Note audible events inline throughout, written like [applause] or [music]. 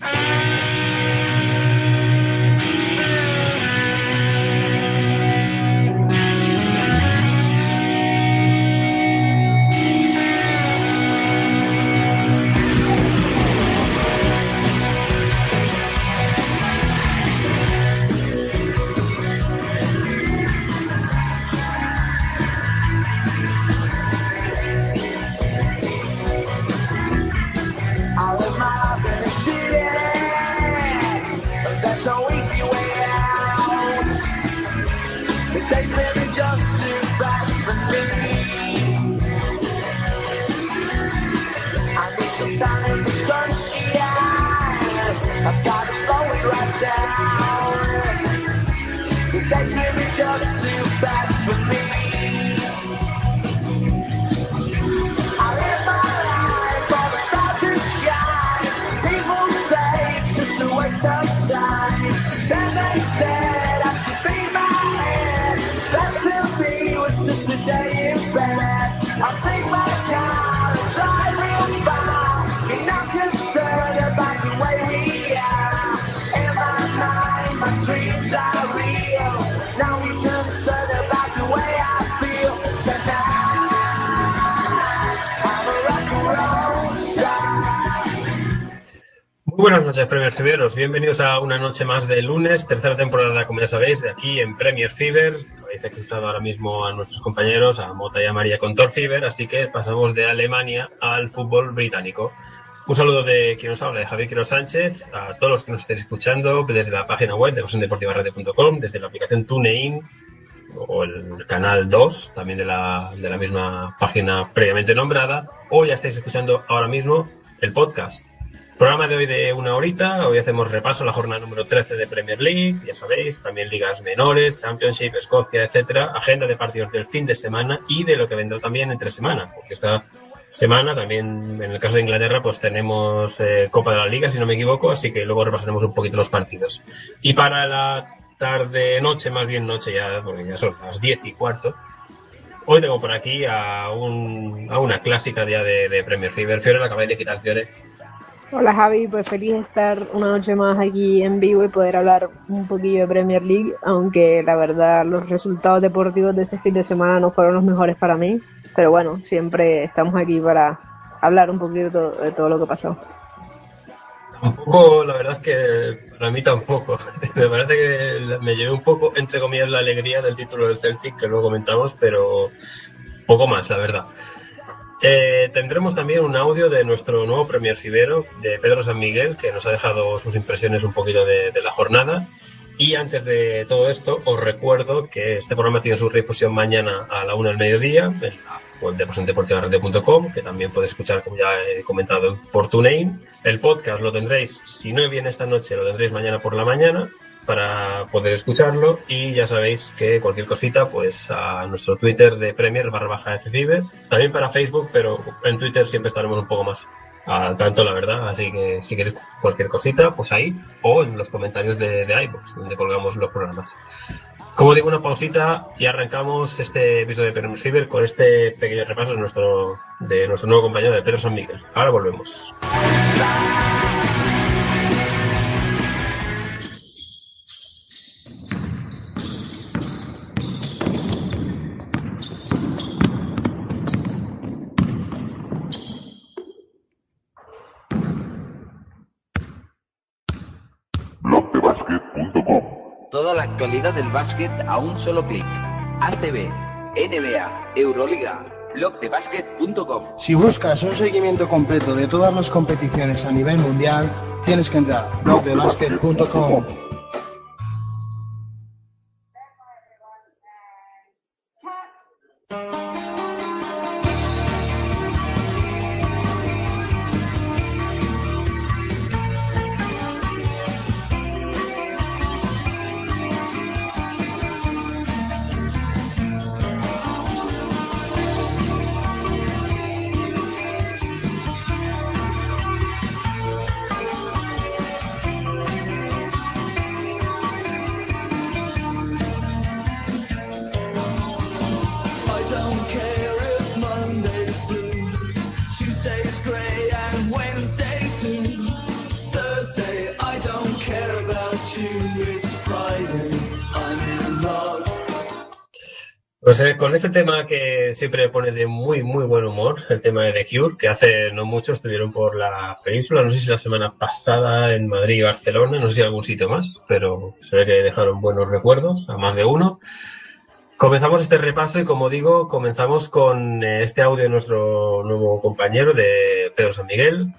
Ah! stop. Muy buenas noches, Premier Feveros. Bienvenidos a una noche más de lunes, tercera temporada, como ya sabéis, de aquí en Premier Fever. Habéis escuchado ahora mismo a nuestros compañeros, a Mota y a María con Thor Fever, así que pasamos de Alemania al fútbol británico. Un saludo de quien nos habla, de Javier Quiroz Sánchez, a todos los que nos estéis escuchando desde la página web de pasiondeportivaradio.com, desde la aplicación TuneIn o el canal 2, también de la, de la misma página previamente nombrada, o ya estáis escuchando ahora mismo el podcast. Programa de hoy de una horita, hoy hacemos repaso a la jornada número 13 de Premier League, ya sabéis, también ligas menores, Championship, Escocia, etcétera, agenda de partidos del fin de semana y de lo que vendrá también entre semana, porque esta semana también, en el caso de Inglaterra, pues tenemos eh, Copa de la Liga, si no me equivoco, así que luego repasaremos un poquito los partidos. Y para la tarde, noche, más bien noche ya, porque ya son las 10 y cuarto, hoy tengo por aquí a, un, a una clásica día de, de Premier Fever, Fiore, la acabáis de quitar, Fiore. Hola Javi, pues feliz estar una noche más aquí en vivo y poder hablar un poquillo de Premier League, aunque la verdad los resultados deportivos de este fin de semana no fueron los mejores para mí, pero bueno, siempre estamos aquí para hablar un poquito de todo, de todo lo que pasó. Tampoco, la verdad es que para mí tampoco. [laughs] me parece que me llevé un poco, entre comillas, la alegría del título del Celtic, que luego comentamos, pero poco más, la verdad. Eh, tendremos también un audio de nuestro nuevo Premier Cibero, de Pedro San Miguel, que nos ha dejado sus impresiones un poquito de, la jornada. Y antes de todo esto, os recuerdo que este programa tiene su difusión mañana a la una del mediodía en la web de que también podéis escuchar, como ya he comentado, por TuneIn. El podcast lo tendréis, si no viene esta noche, lo tendréis mañana por la mañana para poder escucharlo y ya sabéis que cualquier cosita pues a nuestro Twitter de Premier barra baja FFiber, también para Facebook pero en Twitter siempre estaremos un poco más al tanto la verdad, así que si queréis cualquier cosita pues ahí o en los comentarios de, de iVoox donde colgamos los programas. Como digo una pausita y arrancamos este episodio de Premier Fever con este pequeño repaso de nuestro, de nuestro nuevo compañero de Pedro San Miguel. Ahora volvemos La actualidad del básquet a un solo clic. ACB, NBA, Euroliga, blogdebasket.com. Si buscas un seguimiento completo de todas las competiciones a nivel mundial, tienes que entrar a blogdebasket.com. Pues eh, con ese tema que siempre pone de muy, muy buen humor, el tema de The Cure, que hace no mucho estuvieron por la península, no sé si la semana pasada en Madrid y Barcelona, no sé si algún sitio más, pero se ve que dejaron buenos recuerdos a más de uno. Comenzamos este repaso y como digo, comenzamos con eh, este audio de nuestro nuevo compañero de Pedro San Miguel.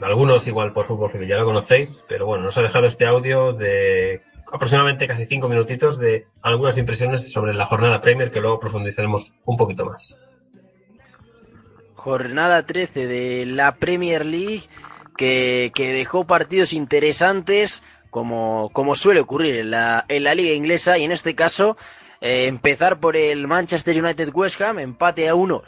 Algunos igual por fútbol ya lo conocéis, pero bueno, nos ha dejado este audio de aproximadamente casi cinco minutitos de algunas impresiones sobre la jornada Premier que luego profundizaremos un poquito más. Jornada 13 de la Premier League que, que dejó partidos interesantes como, como suele ocurrir en la, en la liga inglesa y en este caso eh, empezar por el Manchester United West Ham, empate a uno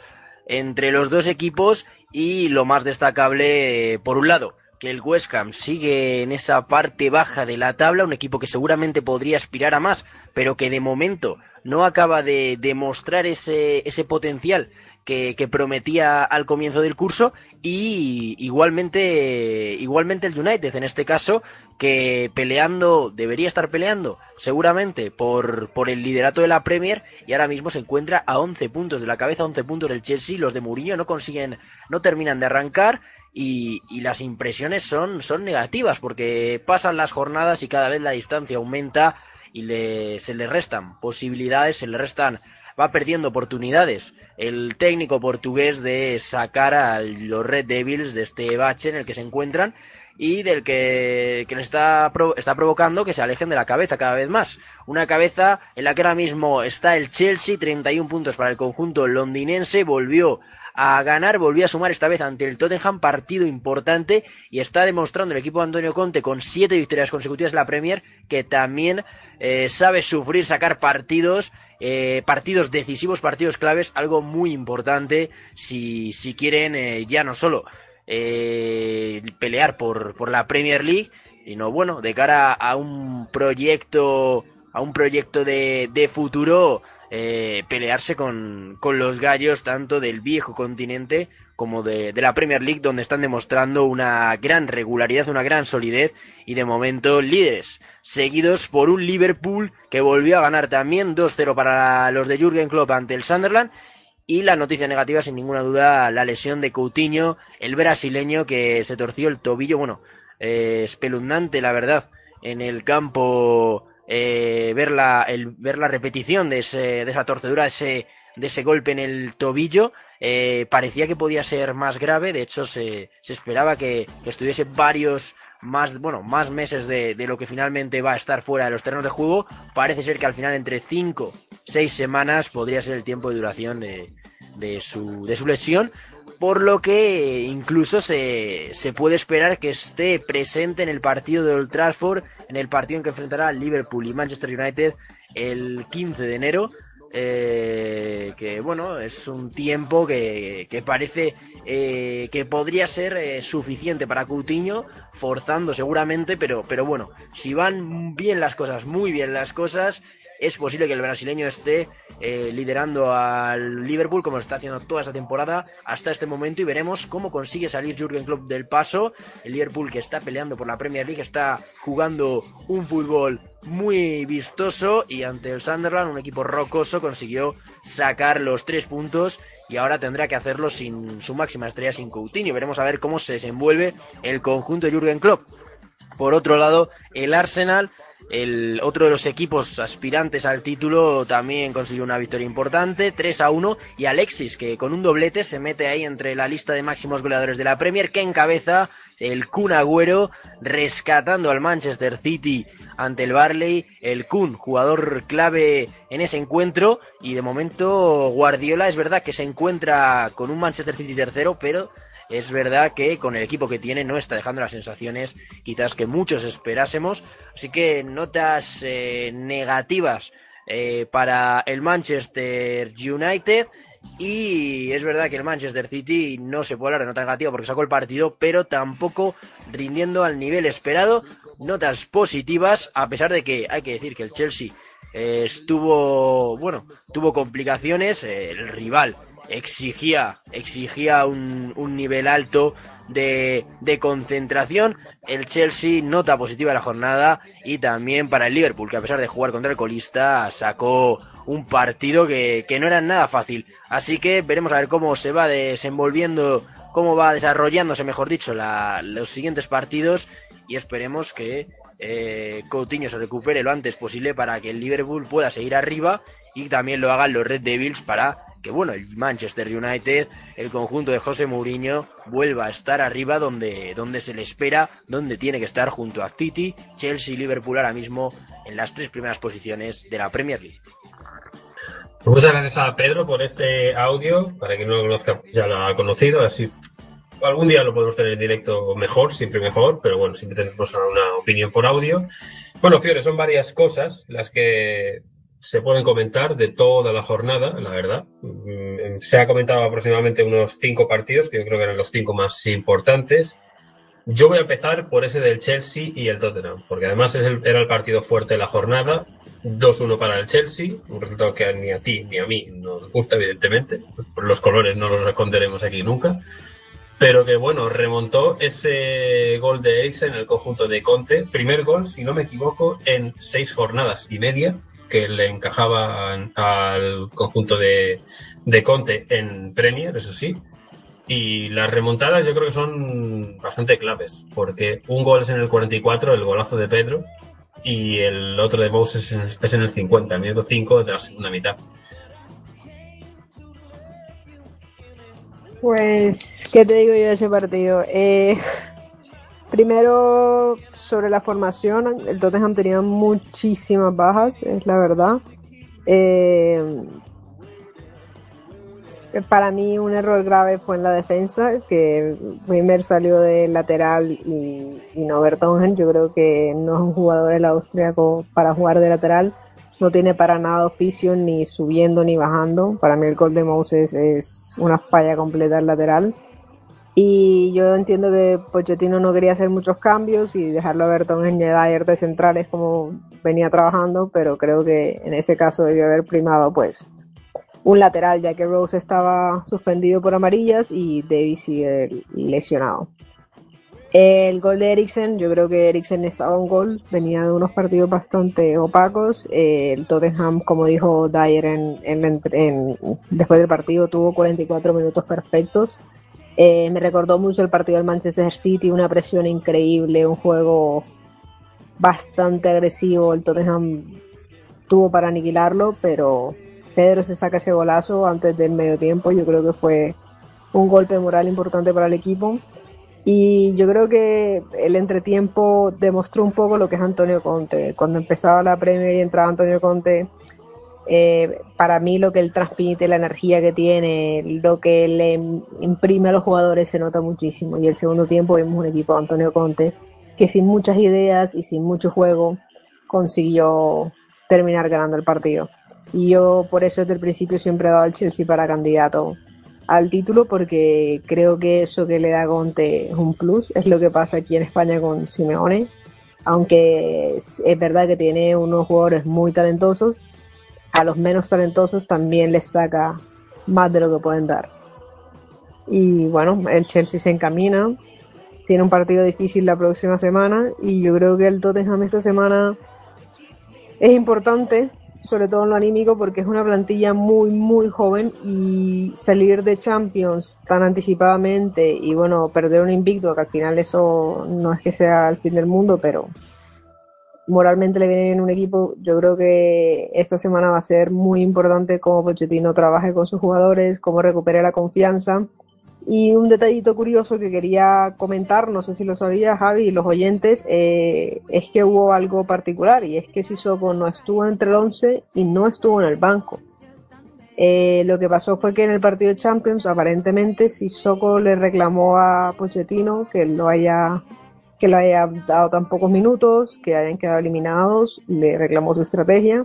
entre los dos equipos y lo más destacable eh, por un lado que el West Ham sigue en esa parte baja de la tabla, un equipo que seguramente podría aspirar a más, pero que de momento no acaba de demostrar ese, ese potencial que, prometía al comienzo del curso y igualmente igualmente el United en este caso que peleando debería estar peleando seguramente por, por el liderato de la Premier y ahora mismo se encuentra a 11 puntos de la cabeza 11 puntos del Chelsea los de Mourinho no consiguen no terminan de arrancar y, y, las impresiones son, son negativas porque pasan las jornadas y cada vez la distancia aumenta y le, se le restan posibilidades, se le restan, va perdiendo oportunidades el técnico portugués de sacar a los Red Devils de este bache en el que se encuentran y del que, que le está, está provocando que se alejen de la cabeza cada vez más. Una cabeza en la que ahora mismo está el Chelsea, 31 puntos para el conjunto londinense, volvió a ganar, volvió a sumar esta vez ante el Tottenham, partido importante, y está demostrando el equipo de Antonio Conte con siete victorias consecutivas en la Premier, que también eh, sabe sufrir, sacar partidos, eh, partidos decisivos, partidos claves, algo muy importante si, si quieren eh, ya no solo pelear por, por la Premier League, sino bueno, de cara a un proyecto, a un proyecto de, de futuro eh, pelearse con, con, los gallos tanto del viejo continente como de, de, la Premier League, donde están demostrando una gran regularidad, una gran solidez y de momento líderes, seguidos por un Liverpool que volvió a ganar también 2-0 para los de Jürgen Klopp ante el Sunderland. Y la noticia negativa, sin ninguna duda, la lesión de Coutinho, el brasileño que se torció el tobillo, bueno, eh, espeluznante, la verdad, en el campo eh, ver, la, el, ver la repetición de, ese, de esa torcedura, ese, de ese golpe en el tobillo, eh, parecía que podía ser más grave, de hecho se, se esperaba que, que, estuviese varios más, bueno, más meses de, de, lo que finalmente va a estar fuera de los terrenos de juego, parece ser que al final entre 5, 6 semanas podría ser el tiempo de duración de, de, su, de su lesión, por lo que incluso se, se, puede esperar que esté presente en el partido de Old Trafford, en el partido en que enfrentará Liverpool y Manchester United el 15 de enero. Eh, que bueno, es un tiempo que, que parece eh, que podría ser eh, suficiente para Coutinho, forzando seguramente, pero, pero bueno, si van bien las cosas, muy bien las cosas, es posible que el brasileño esté eh, liderando al Liverpool como está haciendo toda esta temporada hasta este momento y veremos cómo consigue salir Jürgen Klopp del paso. El Liverpool que está peleando por la Premier League está jugando un fútbol muy vistoso y ante el Sunderland, un equipo rocoso, consiguió sacar los tres puntos y ahora tendrá que hacerlo sin su máxima estrella, sin Coutinho. Veremos a ver cómo se desenvuelve el conjunto de Jürgen Klopp. Por otro lado, el Arsenal el otro de los equipos aspirantes al título también consiguió una victoria importante, 3 a 1, y Alexis, que con un doblete se mete ahí entre la lista de máximos goleadores de la Premier, que encabeza el Kun Agüero, rescatando al Manchester City ante el Barley, el Kun, jugador clave en ese encuentro, y de momento Guardiola es verdad que se encuentra con un Manchester City tercero, pero es verdad que con el equipo que tiene no está dejando las sensaciones quizás que muchos esperásemos. Así que notas eh, negativas eh, para el Manchester United. Y es verdad que el Manchester City no se puede hablar de nota negativa porque sacó el partido, pero tampoco rindiendo al nivel esperado. Notas positivas, a pesar de que hay que decir que el Chelsea eh, estuvo, bueno, tuvo complicaciones. el rival exigía, exigía un, un nivel alto de, de concentración. El Chelsea nota positiva la jornada y también para el Liverpool, que a pesar de jugar contra el colista, sacó un partido que, que no era nada fácil. Así que veremos a ver cómo se va desenvolviendo, cómo va desarrollándose, mejor dicho, la, los siguientes partidos y esperemos que eh, Coutinho se recupere lo antes posible para que el Liverpool pueda seguir arriba y también lo hagan los Red Devils para que bueno, el Manchester United, el conjunto de José Mourinho, vuelva a estar arriba donde, donde se le espera, donde tiene que estar junto a City, Chelsea y Liverpool ahora mismo en las tres primeras posiciones de la Premier League. Muchas gracias a Pedro por este audio. Para quien no lo conozca, ya lo ha conocido. Así algún día lo podemos tener en directo mejor, siempre mejor, pero bueno, siempre tenemos una opinión por audio. Bueno, Fiore, son varias cosas las que se pueden comentar de toda la jornada, la verdad. Mm, Se ha comentado aproximadamente unos cinco partidos, que yo creo que eran los cinco más importantes. Yo voy a empezar por ese del Chelsea y el Tottenham, porque además era el partido fuerte de la jornada. 2-1 para el Chelsea, un resultado que ni a ti ni a mí nos gusta, evidentemente. Los colores no los esconderemos aquí nunca. Pero que bueno, remontó ese gol de Eriksen en el conjunto de Conte. Primer gol, si no me equivoco, en seis jornadas y media que le encajaban al conjunto de, de Conte en Premier, eso sí. Y las remontadas yo creo que son bastante claves, porque un gol es en el 44, el golazo de Pedro, y el otro de Moses es en el 50, el minuto 5 de la segunda mitad. Pues, ¿qué te digo yo de ese partido? Eh, primero, sobre la formación, el Tottenham tenía muchísimas bajas, es la verdad. Eh, para mí un error grave fue en la defensa, que Wimmer salió de lateral y, y no Bertongen. Yo creo que no es un jugador el austriaco para jugar de lateral. No tiene para nada oficio ni subiendo ni bajando. Para mí el gol de Moses es una falla completa al lateral. Y yo entiendo que Pochettino no quería hacer muchos cambios y dejarlo a Bertongen y a Dyer de centrales como venía trabajando, pero creo que en ese caso debió haber primado pues un lateral, ya que Rose estaba suspendido por amarillas y Davis sigue lesionado. El gol de Eriksen, yo creo que Eriksen estaba un gol, venía de unos partidos bastante opacos. El Tottenham, como dijo Dyer en, en, en, después del partido, tuvo 44 minutos perfectos. Eh, me recordó mucho el partido del Manchester City, una presión increíble, un juego bastante agresivo. El Tottenham tuvo para aniquilarlo, pero Pedro se saca ese golazo antes del medio tiempo. Yo creo que fue un golpe moral importante para el equipo. Y yo creo que el entretiempo demostró un poco lo que es Antonio Conte. Cuando empezaba la Premier y entraba Antonio Conte, eh, para mí lo que él transmite, la energía que tiene, lo que le imprime a los jugadores se nota muchísimo. Y el segundo tiempo vimos un equipo de Antonio Conte que sin muchas ideas y sin mucho juego consiguió terminar ganando el partido. Y yo por eso desde el principio siempre he dado al Chelsea para candidato al título porque creo que eso que le da Conte es un plus, es lo que pasa aquí en España con Simeone, aunque es, es verdad que tiene unos jugadores muy talentosos, a los menos talentosos también les saca más de lo que pueden dar. Y bueno, el Chelsea se encamina, tiene un partido difícil la próxima semana y yo creo que el Tottenham esta semana es importante sobre todo en lo anímico, porque es una plantilla muy, muy joven y salir de Champions tan anticipadamente y bueno, perder un invicto, que al final eso no es que sea el fin del mundo, pero moralmente le viene bien un equipo. Yo creo que esta semana va a ser muy importante cómo Pochettino trabaje con sus jugadores, cómo recupere la confianza. Y un detallito curioso que quería comentar, no sé si lo sabía Javi y los oyentes, eh, es que hubo algo particular y es que Sissoko no estuvo entre el 11 y no estuvo en el banco. Eh, lo que pasó fue que en el partido de Champions aparentemente Sissoko le reclamó a Pochettino que lo haya que lo haya dado tan pocos minutos, que hayan quedado eliminados, le reclamó su estrategia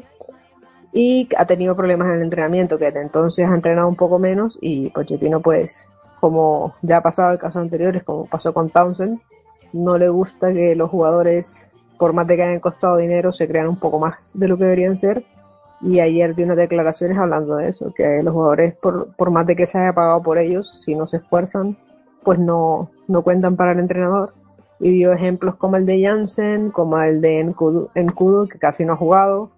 y ha tenido problemas en el entrenamiento, que desde entonces ha entrenado un poco menos y Pochettino pues como ya ha pasado en casos anteriores, como pasó con Townsend, no le gusta que los jugadores, por más de que hayan costado dinero, se crean un poco más de lo que deberían ser. Y ayer dio unas declaraciones hablando de eso, que los jugadores, por, por más de que se haya pagado por ellos, si no se esfuerzan, pues no, no cuentan para el entrenador. Y dio ejemplos como el de Jansen, como el de Enkudu, Enkudu, que casi no ha jugado,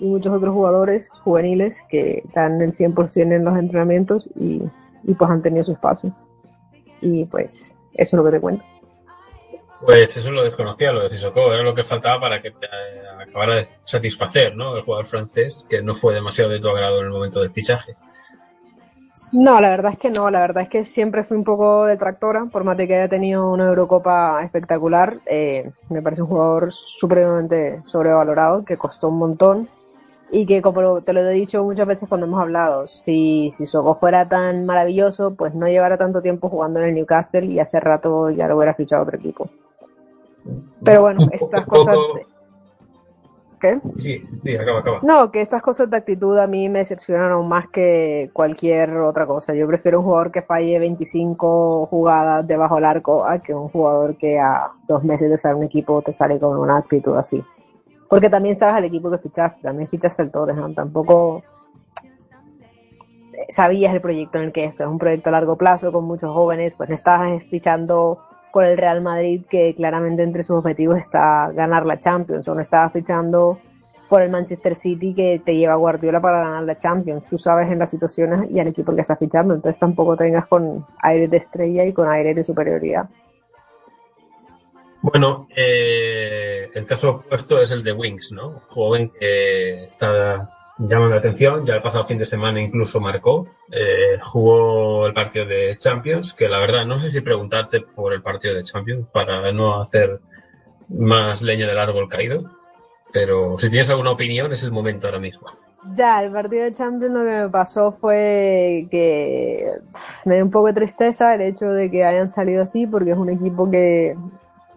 y muchos otros jugadores juveniles que dan el 100% en los entrenamientos y, y pues han tenido su espacio. Y pues eso es lo que te cuento. Pues eso lo desconocía, lo de Sissoko, era lo que faltaba para que eh, acabara de satisfacer, ¿no? El jugador francés, que no fue demasiado de tu agrado en el momento del fichaje. No, la verdad es que no, la verdad es que siempre fui un poco detractora, por más de que haya tenido una Eurocopa espectacular, eh, me parece un jugador supremamente sobrevalorado, que costó un montón y que como te lo he dicho muchas veces cuando hemos hablado, si, si Soko fuera tan maravilloso, pues no llevara tanto tiempo jugando en el Newcastle y hace rato ya lo hubiera fichado otro equipo. Pero bueno, estas cosas... ¿Qué? Sí, sí, acaba, acaba. No, que estas cosas de actitud a mí me decepcionan aún más que cualquier otra cosa. Yo prefiero un jugador que falle 25 jugadas debajo del arco a que un jugador que a dos meses de estar en un equipo te sale con una actitud así. Porque también sabes al equipo que fichaste, también fichaste el Tottenham, tampoco sabías el proyecto en el que esto es un proyecto a largo plazo con muchos jóvenes, pues estabas fichando por el Real Madrid que claramente entre sus objetivos está ganar la Champions, o no estabas fichando por el Manchester City que te lleva a Guardiola para ganar la Champions. Tú sabes en las situaciones y al equipo que estás fichando, entonces tampoco tengas con aire de estrella y con aire de superioridad. Bueno, eh, el caso opuesto es el de Wings, ¿no? Joven que está llamando la atención, ya el pasado fin de semana incluso marcó, eh, jugó el partido de Champions, que la verdad no sé si preguntarte por el partido de Champions para no hacer más leña del árbol caído, pero si tienes alguna opinión es el momento ahora mismo. Ya, el partido de Champions lo que me pasó fue que me dio un poco de tristeza el hecho de que hayan salido así, porque es un equipo que,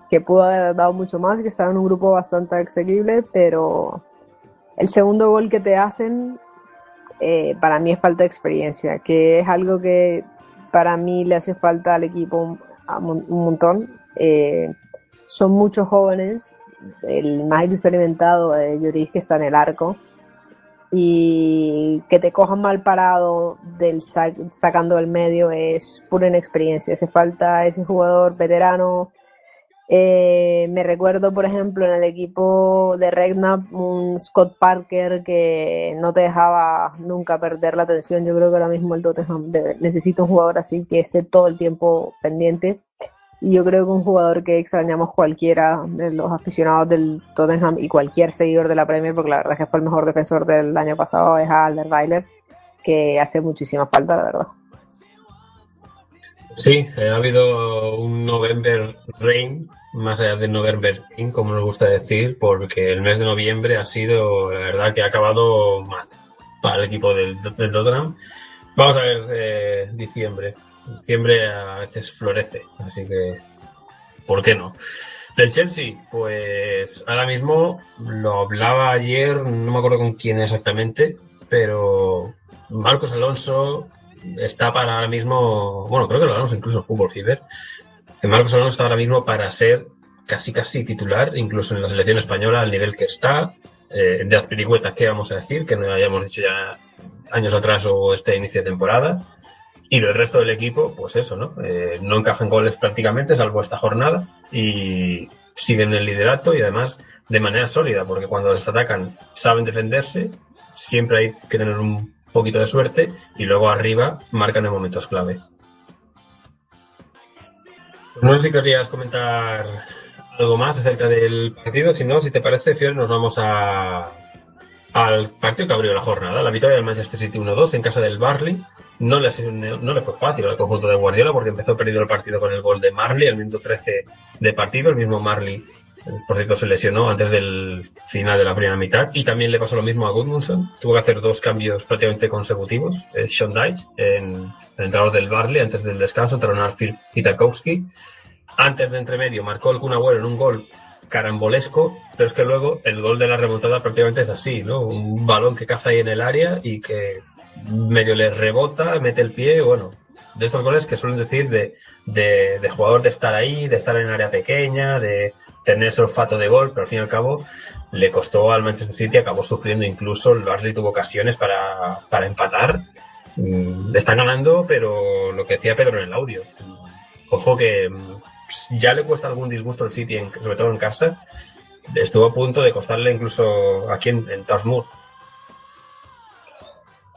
que pudo haber dado mucho más, que estaba en un grupo bastante asequible, pero el segundo gol que te hacen eh, para mí es falta de experiencia, que es algo que para mí le hace falta al equipo un, montón. Eh, son muchos jóvenes, el más experimentado, eh, Lloris, que está en el arco, y que te cojan mal parado del sa- sacando del medio es pura inexperiencia. Hace falta ese jugador veterano. Eh, me recuerdo, por ejemplo, en el equipo de Regnap, un Scott Parker que no te dejaba nunca perder la atención. Yo creo que ahora mismo el Tottenham necesita un jugador así que esté todo el tiempo pendiente. Y yo creo que un jugador que extrañamos cualquiera de los aficionados del Tottenham y cualquier seguidor de la Premier, porque la verdad es que fue el mejor defensor del año pasado, es Alderweiler, que hace muchísima falta, la verdad. Sí, eh, ha habido un November Rain, más allá de November Rain, como nos gusta decir, porque el mes de noviembre ha sido, la verdad, que ha acabado mal para el equipo del, del Tottenham. Vamos a ver eh, diciembre. Diciembre a veces florece, así que, ¿por qué no? Del Chelsea, pues ahora mismo lo hablaba ayer, no me acuerdo con quién exactamente, pero Marcos Alonso está para ahora mismo, bueno, creo que lo hablamos incluso en Fútbol Fever, que Marcos Alonso está ahora mismo para ser casi casi titular, incluso en la selección española, al nivel que está, eh, de Azpilicueta, ¿qué vamos a decir? Que no hayamos dicho ya años atrás o este inicio de temporada. Y el resto del equipo, pues eso, ¿no? Eh, no encajan goles prácticamente, salvo esta jornada, y siguen el liderato y además de manera sólida, porque cuando les atacan saben defenderse, siempre hay que tener un poquito de suerte y luego arriba marcan en momentos clave. No sé si querías comentar algo más acerca del partido, si no, si te parece, Fior, nos vamos a, al partido que abrió la jornada, la victoria del Manchester City 1-2 en casa del Barley. No le, no le fue fácil al conjunto de Guardiola porque empezó perdiendo el partido con el gol de Marley al minuto 13 de partido. El mismo Marley, por cierto, se lesionó antes del final de la primera mitad. Y también le pasó lo mismo a Goodmanson. Tuvo que hacer dos cambios prácticamente consecutivos. Eh, Sean Dyche, en el entrenador del Barley, antes del descanso, entraron Arfield y Tarkowski. Antes de entremedio marcó el Kun Agüero en un gol carambolesco, pero es que luego el gol de la remontada prácticamente es así, ¿no? Un balón que caza ahí en el área y que medio le rebota, mete el pie, bueno, de estos goles que suelen decir de, de, jugador de estar ahí, de estar en área pequeña, de tener ese olfato de gol, pero al fin y al cabo le costó al Manchester City, acabó sufriendo incluso, el Barley tuvo ocasiones para, para empatar. Mm, Le están ganando, pero lo que decía Pedro en el audio, ojo que mm, ya le cuesta algún disgusto el City, sobre todo en casa. Estuvo a punto de costarle incluso aquí en, en.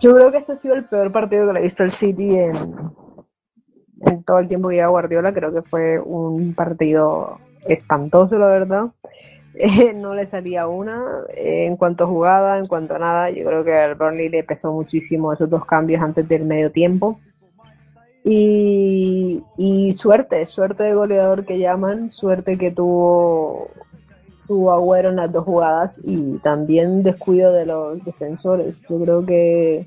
Yo creo que este ha sido el peor partido que le he visto al City en, en todo el tiempo que lleva Guardiola. Creo que fue un partido espantoso, la verdad. [laughs] Eh, no le salía una. Eh, en cuanto a jugada, en cuanto a nada, yo creo que al Burnley le pesó muchísimo esos dos cambios antes del medio tiempo. Y, suerte, suerte de goleador que llaman, suerte que tuvo, tuvo Agüero en las dos jugadas y también descuido de los defensores. Yo creo que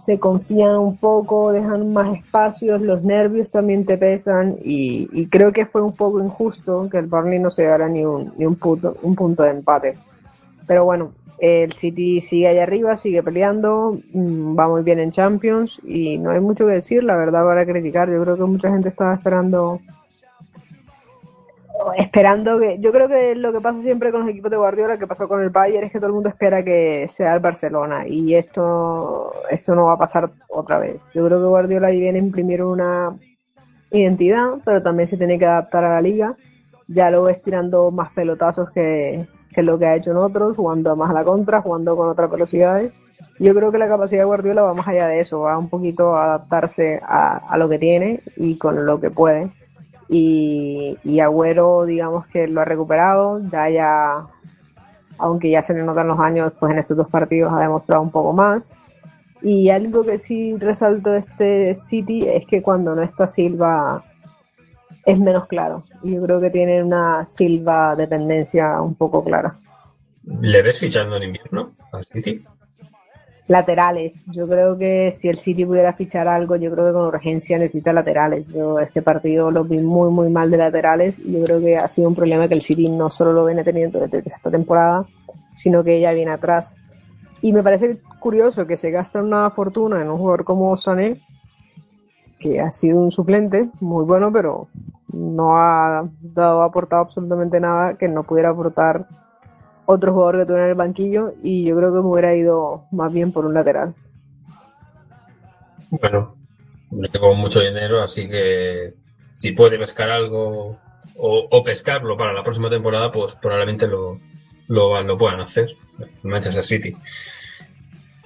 se confían un poco, dejan más espacios, los nervios también te pesan y, creo que fue un poco injusto que el Burnley no se llevara ni un, ni un, punto, un punto de empate. Pero bueno, el City sigue allá arriba, sigue peleando, mm, va muy bien en Champions y no hay mucho que decir, la verdad, para criticar. Yo creo que mucha gente estaba esperando esperando que yo creo que lo que pasa siempre con los equipos de Guardiola que pasó con el Bayern es que todo el mundo espera que sea el Barcelona y esto esto no va a pasar otra vez. Yo creo que Guardiola ahí viene a imprimir una identidad pero también se tiene que adaptar a la liga. Ya lo ves tirando más pelotazos que, que lo que ha hecho en otros jugando más a la contra jugando con otras velocidades. Yo creo que la capacidad de Guardiola va más allá de eso va un poquito a adaptarse a, a lo que tiene y con lo que puede y, Agüero digamos que lo ha recuperado, ya aunque ya se le notan los años, pues en estos dos partidos ha demostrado un poco más. Y algo que sí resalto de este City es que cuando no está Silva es menos claro. Yo creo que tiene una Silva dependencia un poco clara. ¿Le ves fichando en invierno al City? Laterales. Yo creo que si el City pudiera fichar algo, yo creo que con urgencia necesita laterales. Yo este partido lo vi muy, muy mal de laterales yo creo que ha sido un problema que el City no solo lo viene teniendo desde esta temporada, sino que ella viene atrás. Y me parece curioso que se gasta una fortuna en un jugador como Sané, que ha sido un suplente muy bueno, pero no ha dado, aportado absolutamente nada que no pudiera aportar otro jugador que tuviera en el banquillo y yo creo que me hubiera ido más bien por un lateral. Bueno, no tengo mucho dinero, así que si puede pescar algo o, o pescarlo para la próxima temporada, pues probablemente lo, lo, lo puedan hacer. Manchester City.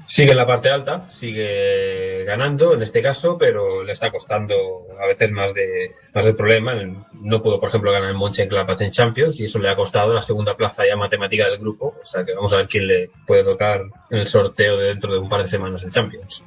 Sigue en la parte alta, sigue ganando en este caso, pero le está costando a veces más de más del problema. No pudo, por ejemplo, ganar el Mönchengladbach en Champions y eso le ha costado la segunda plaza ya matemática del grupo. O sea que vamos a ver quién le puede tocar en el sorteo de dentro de un par de semanas en Champions.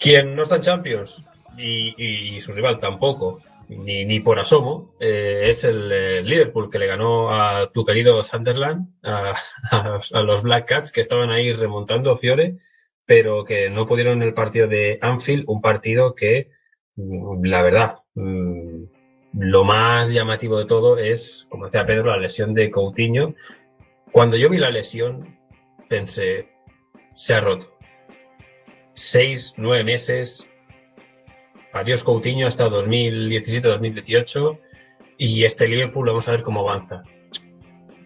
Quien no está en Champions y su rival tampoco, ni, ni por asomo, eh, es el Liverpool que le ganó a tu querido Sunderland, a, [laughs] los Black Cats que estaban ahí remontando Fiore, pero que no pudieron el partido de Anfield, un partido que, la verdad, mmm, lo más llamativo de todo es, como decía Pedro, la lesión de Coutinho. Cuando yo vi la lesión, pensé, se ha roto. Seis, nueve meses, adiós Coutinho hasta 2017-2018 y este Liverpool vamos a ver cómo avanza.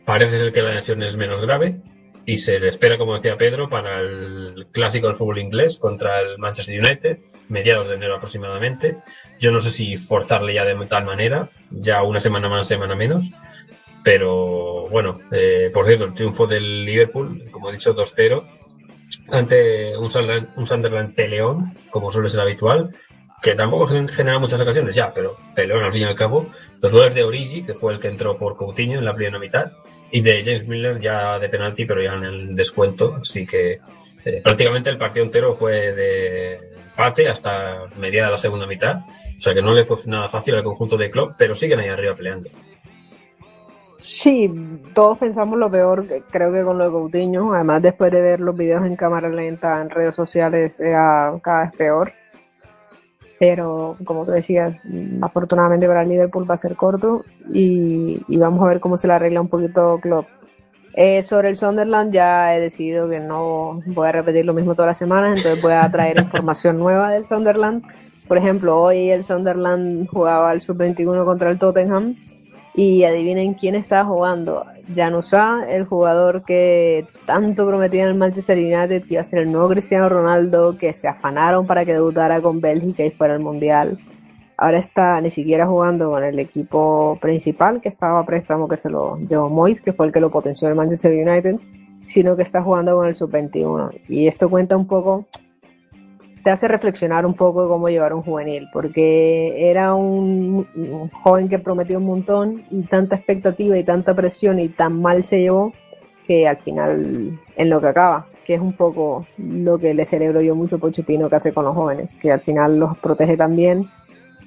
Parece ser que la lesión es menos grave y se le espera, como decía Pedro, para el clásico del fútbol inglés contra el Manchester United, mediados de enero aproximadamente. Yo no sé si forzarle ya de tal manera, ya una semana más, semana menos. Pero bueno, eh, por cierto, el triunfo del Liverpool, como he dicho, 2-0, ante un Sunderland, un Sunderland peleón, como suele ser habitual, que tampoco genera muchas ocasiones ya, pero peleón al fin y al cabo. Los goles de Origi, que fue el que entró por Coutinho en la primera mitad, y de James Miller ya de penalti, pero ya en el descuento. Así que eh, prácticamente el partido entero fue de empate hasta mediada la segunda mitad. O sea que no le fue nada fácil al conjunto de Klopp, pero siguen ahí arriba peleando. Sí, todos pensamos lo peor, creo que con lo de Coutinho. Además, después de ver los videos en cámara lenta en redes sociales, era cada vez peor pero como tú decías, afortunadamente para el Liverpool va a ser corto y, y vamos a ver cómo se le arregla un poquito Klopp. Eh, sobre el Sunderland ya he decidido que no voy a repetir lo mismo todas las semanas, entonces voy a traer [laughs] información nueva del Sunderland. Por ejemplo, hoy el Sunderland jugaba al sub-21 contra el Tottenham y adivinen quién está jugando. Januzá, el jugador que tanto prometía en el Manchester United que iba a ser el nuevo Cristiano Ronaldo, que se afanaron para que debutara con Bélgica y fuera al Mundial. ahora está ni siquiera jugando con el equipo principal que estaba a préstamo que se lo llevó Mois, que fue el que lo potenció el Manchester United, sino que está jugando con el sub-21. Y esto cuenta un poco, te hace reflexionar un poco de cómo llevar un juvenil, porque era un, joven que prometió un montón y tanta expectativa y tanta presión y tan mal se llevó que al final en lo que acaba, que es un poco lo que le celebro yo mucho Pochettino que hace con los jóvenes, que al final los protege también,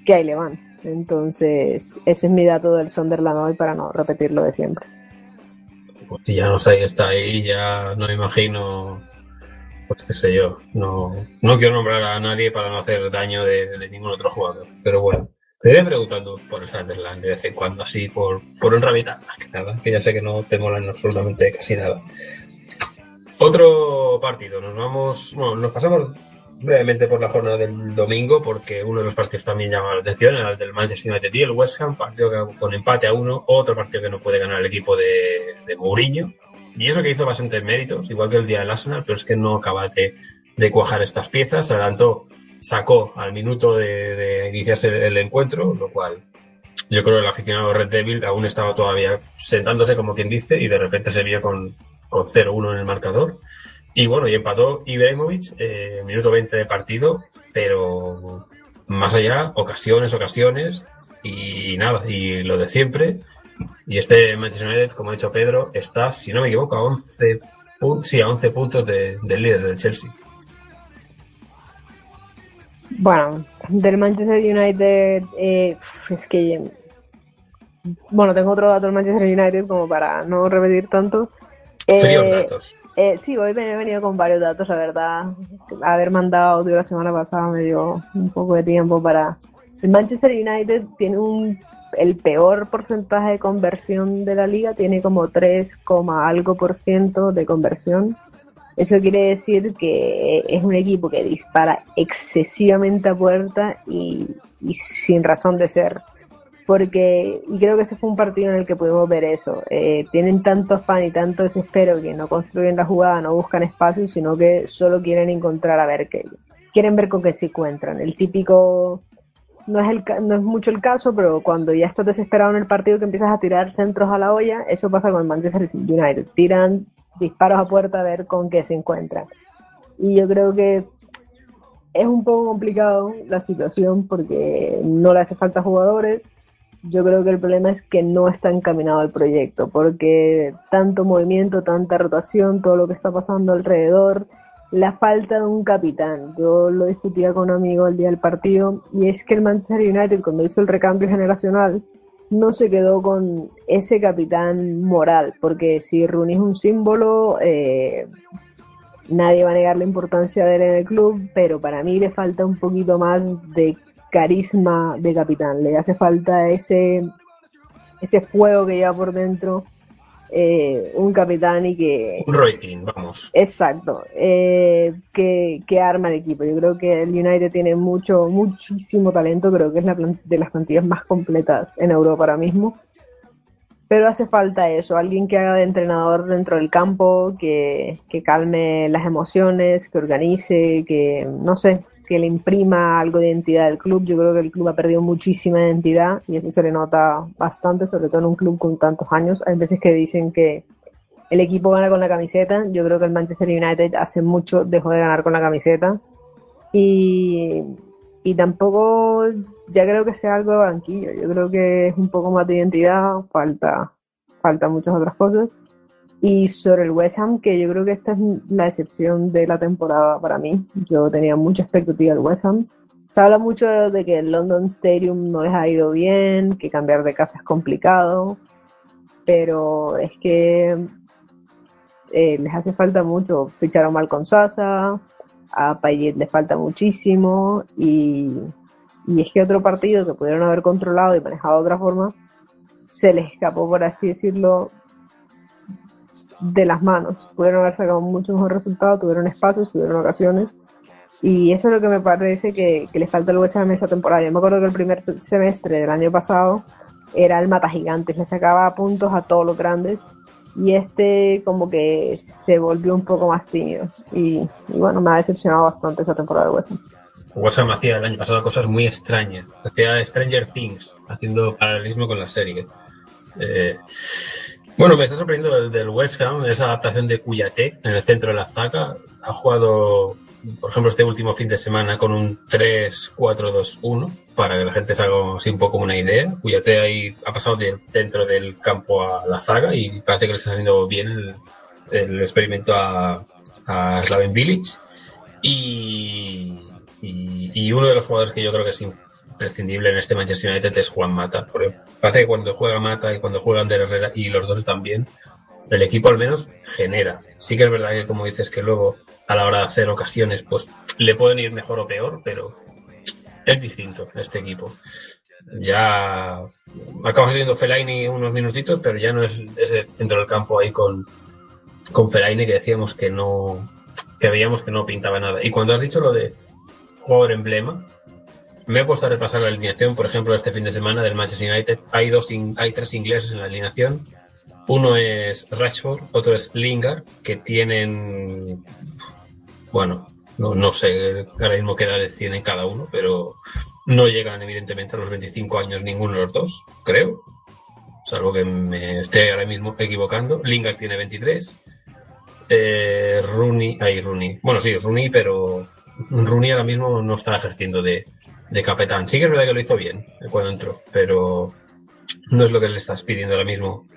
que ahí le van. Entonces, ese es mi dato del Sunderland hoy para no repetirlo de siempre. Pues si ya no sé, está ahí, ya no me imagino, pues qué sé yo, no, no quiero nombrar a nadie para no hacer daño de, ningún otro jugador, pero bueno. Te iré preguntando por el Sunderland de vez en cuando, así, por, por un rabita, que nada, que ya sé que no te molan absolutamente casi nada. Otro partido, nos vamos, bueno, nos pasamos brevemente por la jornada del domingo, porque uno de los partidos también llama la atención, el del Manchester United y el West Ham, partido con empate a uno, otro partido que no puede ganar el equipo de, de Mourinho, y eso que hizo bastantes méritos, igual que el día del Arsenal, pero es que no acaba de, de cuajar estas piezas, se adelantó sacó al minuto de, de, iniciarse el encuentro, lo cual yo creo que el aficionado Red Devil aún estaba todavía sentándose como quien dice y de repente se vio con, con 0-1 en el marcador. Y bueno, y empató Ibrahimovic, eh, minuto 20 de partido, pero más allá, ocasiones, ocasiones y nada, y lo de siempre. Y este Manchester United, como ha dicho Pedro, está, si no me equivoco, a 11, sí, a 11 puntos de, del líder del Chelsea. Bueno, del Manchester United, eh, es que. Bueno, tengo otro dato del Manchester United como para no repetir tanto. Eh, datos. Eh, sí, hoy he venido con varios datos, la verdad. Haber mandado audio la semana pasada me dio un poco de tiempo para. El Manchester United tiene un el peor porcentaje de conversión de la liga, tiene como 3, algo por ciento de conversión. Eso quiere decir que es un equipo que dispara excesivamente a puerta y, sin razón de ser. Porque, y creo que ese fue un partido en el que pudimos ver eso. Eh, tienen tanto afán y tanto desespero que no construyen la jugada, no buscan espacio, sino que solo quieren encontrar a ver qué. Quieren ver con qué se encuentran. El típico no es, el, no es mucho el caso, pero cuando ya estás desesperado en el partido que empiezas a tirar centros a la olla, eso pasa con Manchester United. Tiran disparos a puerta a ver con qué se encuentran. Y yo creo que es un poco complicado la situación porque no le hace falta jugadores. Yo creo que el problema es que no está encaminado el proyecto, porque tanto movimiento, tanta rotación, todo lo que está pasando alrededor, la falta de un capitán. Yo lo discutía con un amigo el día del partido, y es que el Manchester United, cuando hizo el recambio generacional, no se quedó con ese capitán moral, porque si Rooney es un símbolo, eh, nadie va a negar la importancia de él en el club, pero para mí le falta un poquito más de carisma de capitán, le hace falta ese, ese fuego que lleva por dentro eh, un capitán y que... Un Roy King, vamos. Exacto, eh, que, que, arma el equipo. Yo creo que el United tiene mucho, muchísimo talento, creo que es la de las plantillas más completas en Europa ahora mismo. Pero hace falta eso, alguien que haga de entrenador dentro del campo, que, que calme las emociones, que organice, que, no sé, que le imprima algo de identidad al club. Yo creo que el club ha perdido muchísima identidad y eso se le nota bastante, sobre todo en un club con tantos años. Hay veces que dicen que el equipo gana con la camiseta. Yo creo que el Manchester United hace mucho dejó de ganar con la camiseta. Y, y tampoco ya creo que sea algo de banquillo. Yo creo que es un poco más de identidad, falta, falta muchas otras cosas. Y sobre el West Ham, que yo creo que esta es la excepción de la temporada para mí. Yo tenía mucha expectativa del West Ham. Se habla mucho de que el London Stadium no les ha ido bien, que cambiar de casa es complicado, pero es que eh, les hace falta mucho. Ficharon mal con Sasa, a Payet les falta muchísimo y, y es que otro partido que pudieron haber controlado y manejado de otra forma se les escapó, por así decirlo, de las manos. Pudieron haber sacado mucho mejor resultado, tuvieron espacios, tuvieron ocasiones. Y eso es lo que me parece que, que falta al West Ham esa temporada. Yo me acuerdo que el primer semestre del año pasado era el mata gigantes, le sacaba puntos a todos los grandes. Y este como que se volvió un poco más tímido. Y, y bueno, me ha decepcionado bastante esa temporada de. West Ham hacía el año pasado cosas muy extrañas. Hacía Stranger Things, haciendo paralelismo con la serie. Eh, bueno, me está sorprendiendo el del West Ham, esa adaptación de Cuyate en el centro de la zaga. Ha jugado, por ejemplo, este último fin de semana con un 3-4-2-1, para que la gente se haga así un poco una idea. Cuyate ahí ha pasado del centro del campo a la zaga y parece que le está saliendo bien el, el experimento a, a Slaven Village. Y uno de los jugadores que yo creo que es imprescindible en este Manchester United es Juan Mata. Porque parece que cuando juega Mata y cuando juega Ander Herrera y los dos están bien, el equipo al menos genera. Sí que es verdad que como dices que luego a la hora de hacer ocasiones pues le pueden ir mejor o peor, pero es distinto este equipo. Ya acabamos teniendo Fellaini unos minutitos, pero ya no es ese centro del campo ahí con, con Fellaini que decíamos que no que veíamos que no pintaba nada. Y cuando has dicho lo de jugador emblema, me he puesto repasar la alineación, por ejemplo, este fin de semana del Manchester United. Hay dos, hay tres ingleses en la alineación. Uno es Rashford, otro es Lingard, que tienen, bueno, no, no sé ahora mismo qué edades tienen cada uno, pero no llegan evidentemente a los 25 años ninguno de los dos, creo. Salvo que me esté ahora mismo equivocando. Lingard tiene 23. Eh, Rooney, ahí Rooney. Bueno, sí, Rooney, pero Rooney ahora mismo no está ejerciendo de, de capitán. Sí que es verdad que lo hizo bien eh, cuando entró, pero no es lo que le estás pidiendo ahora mismo.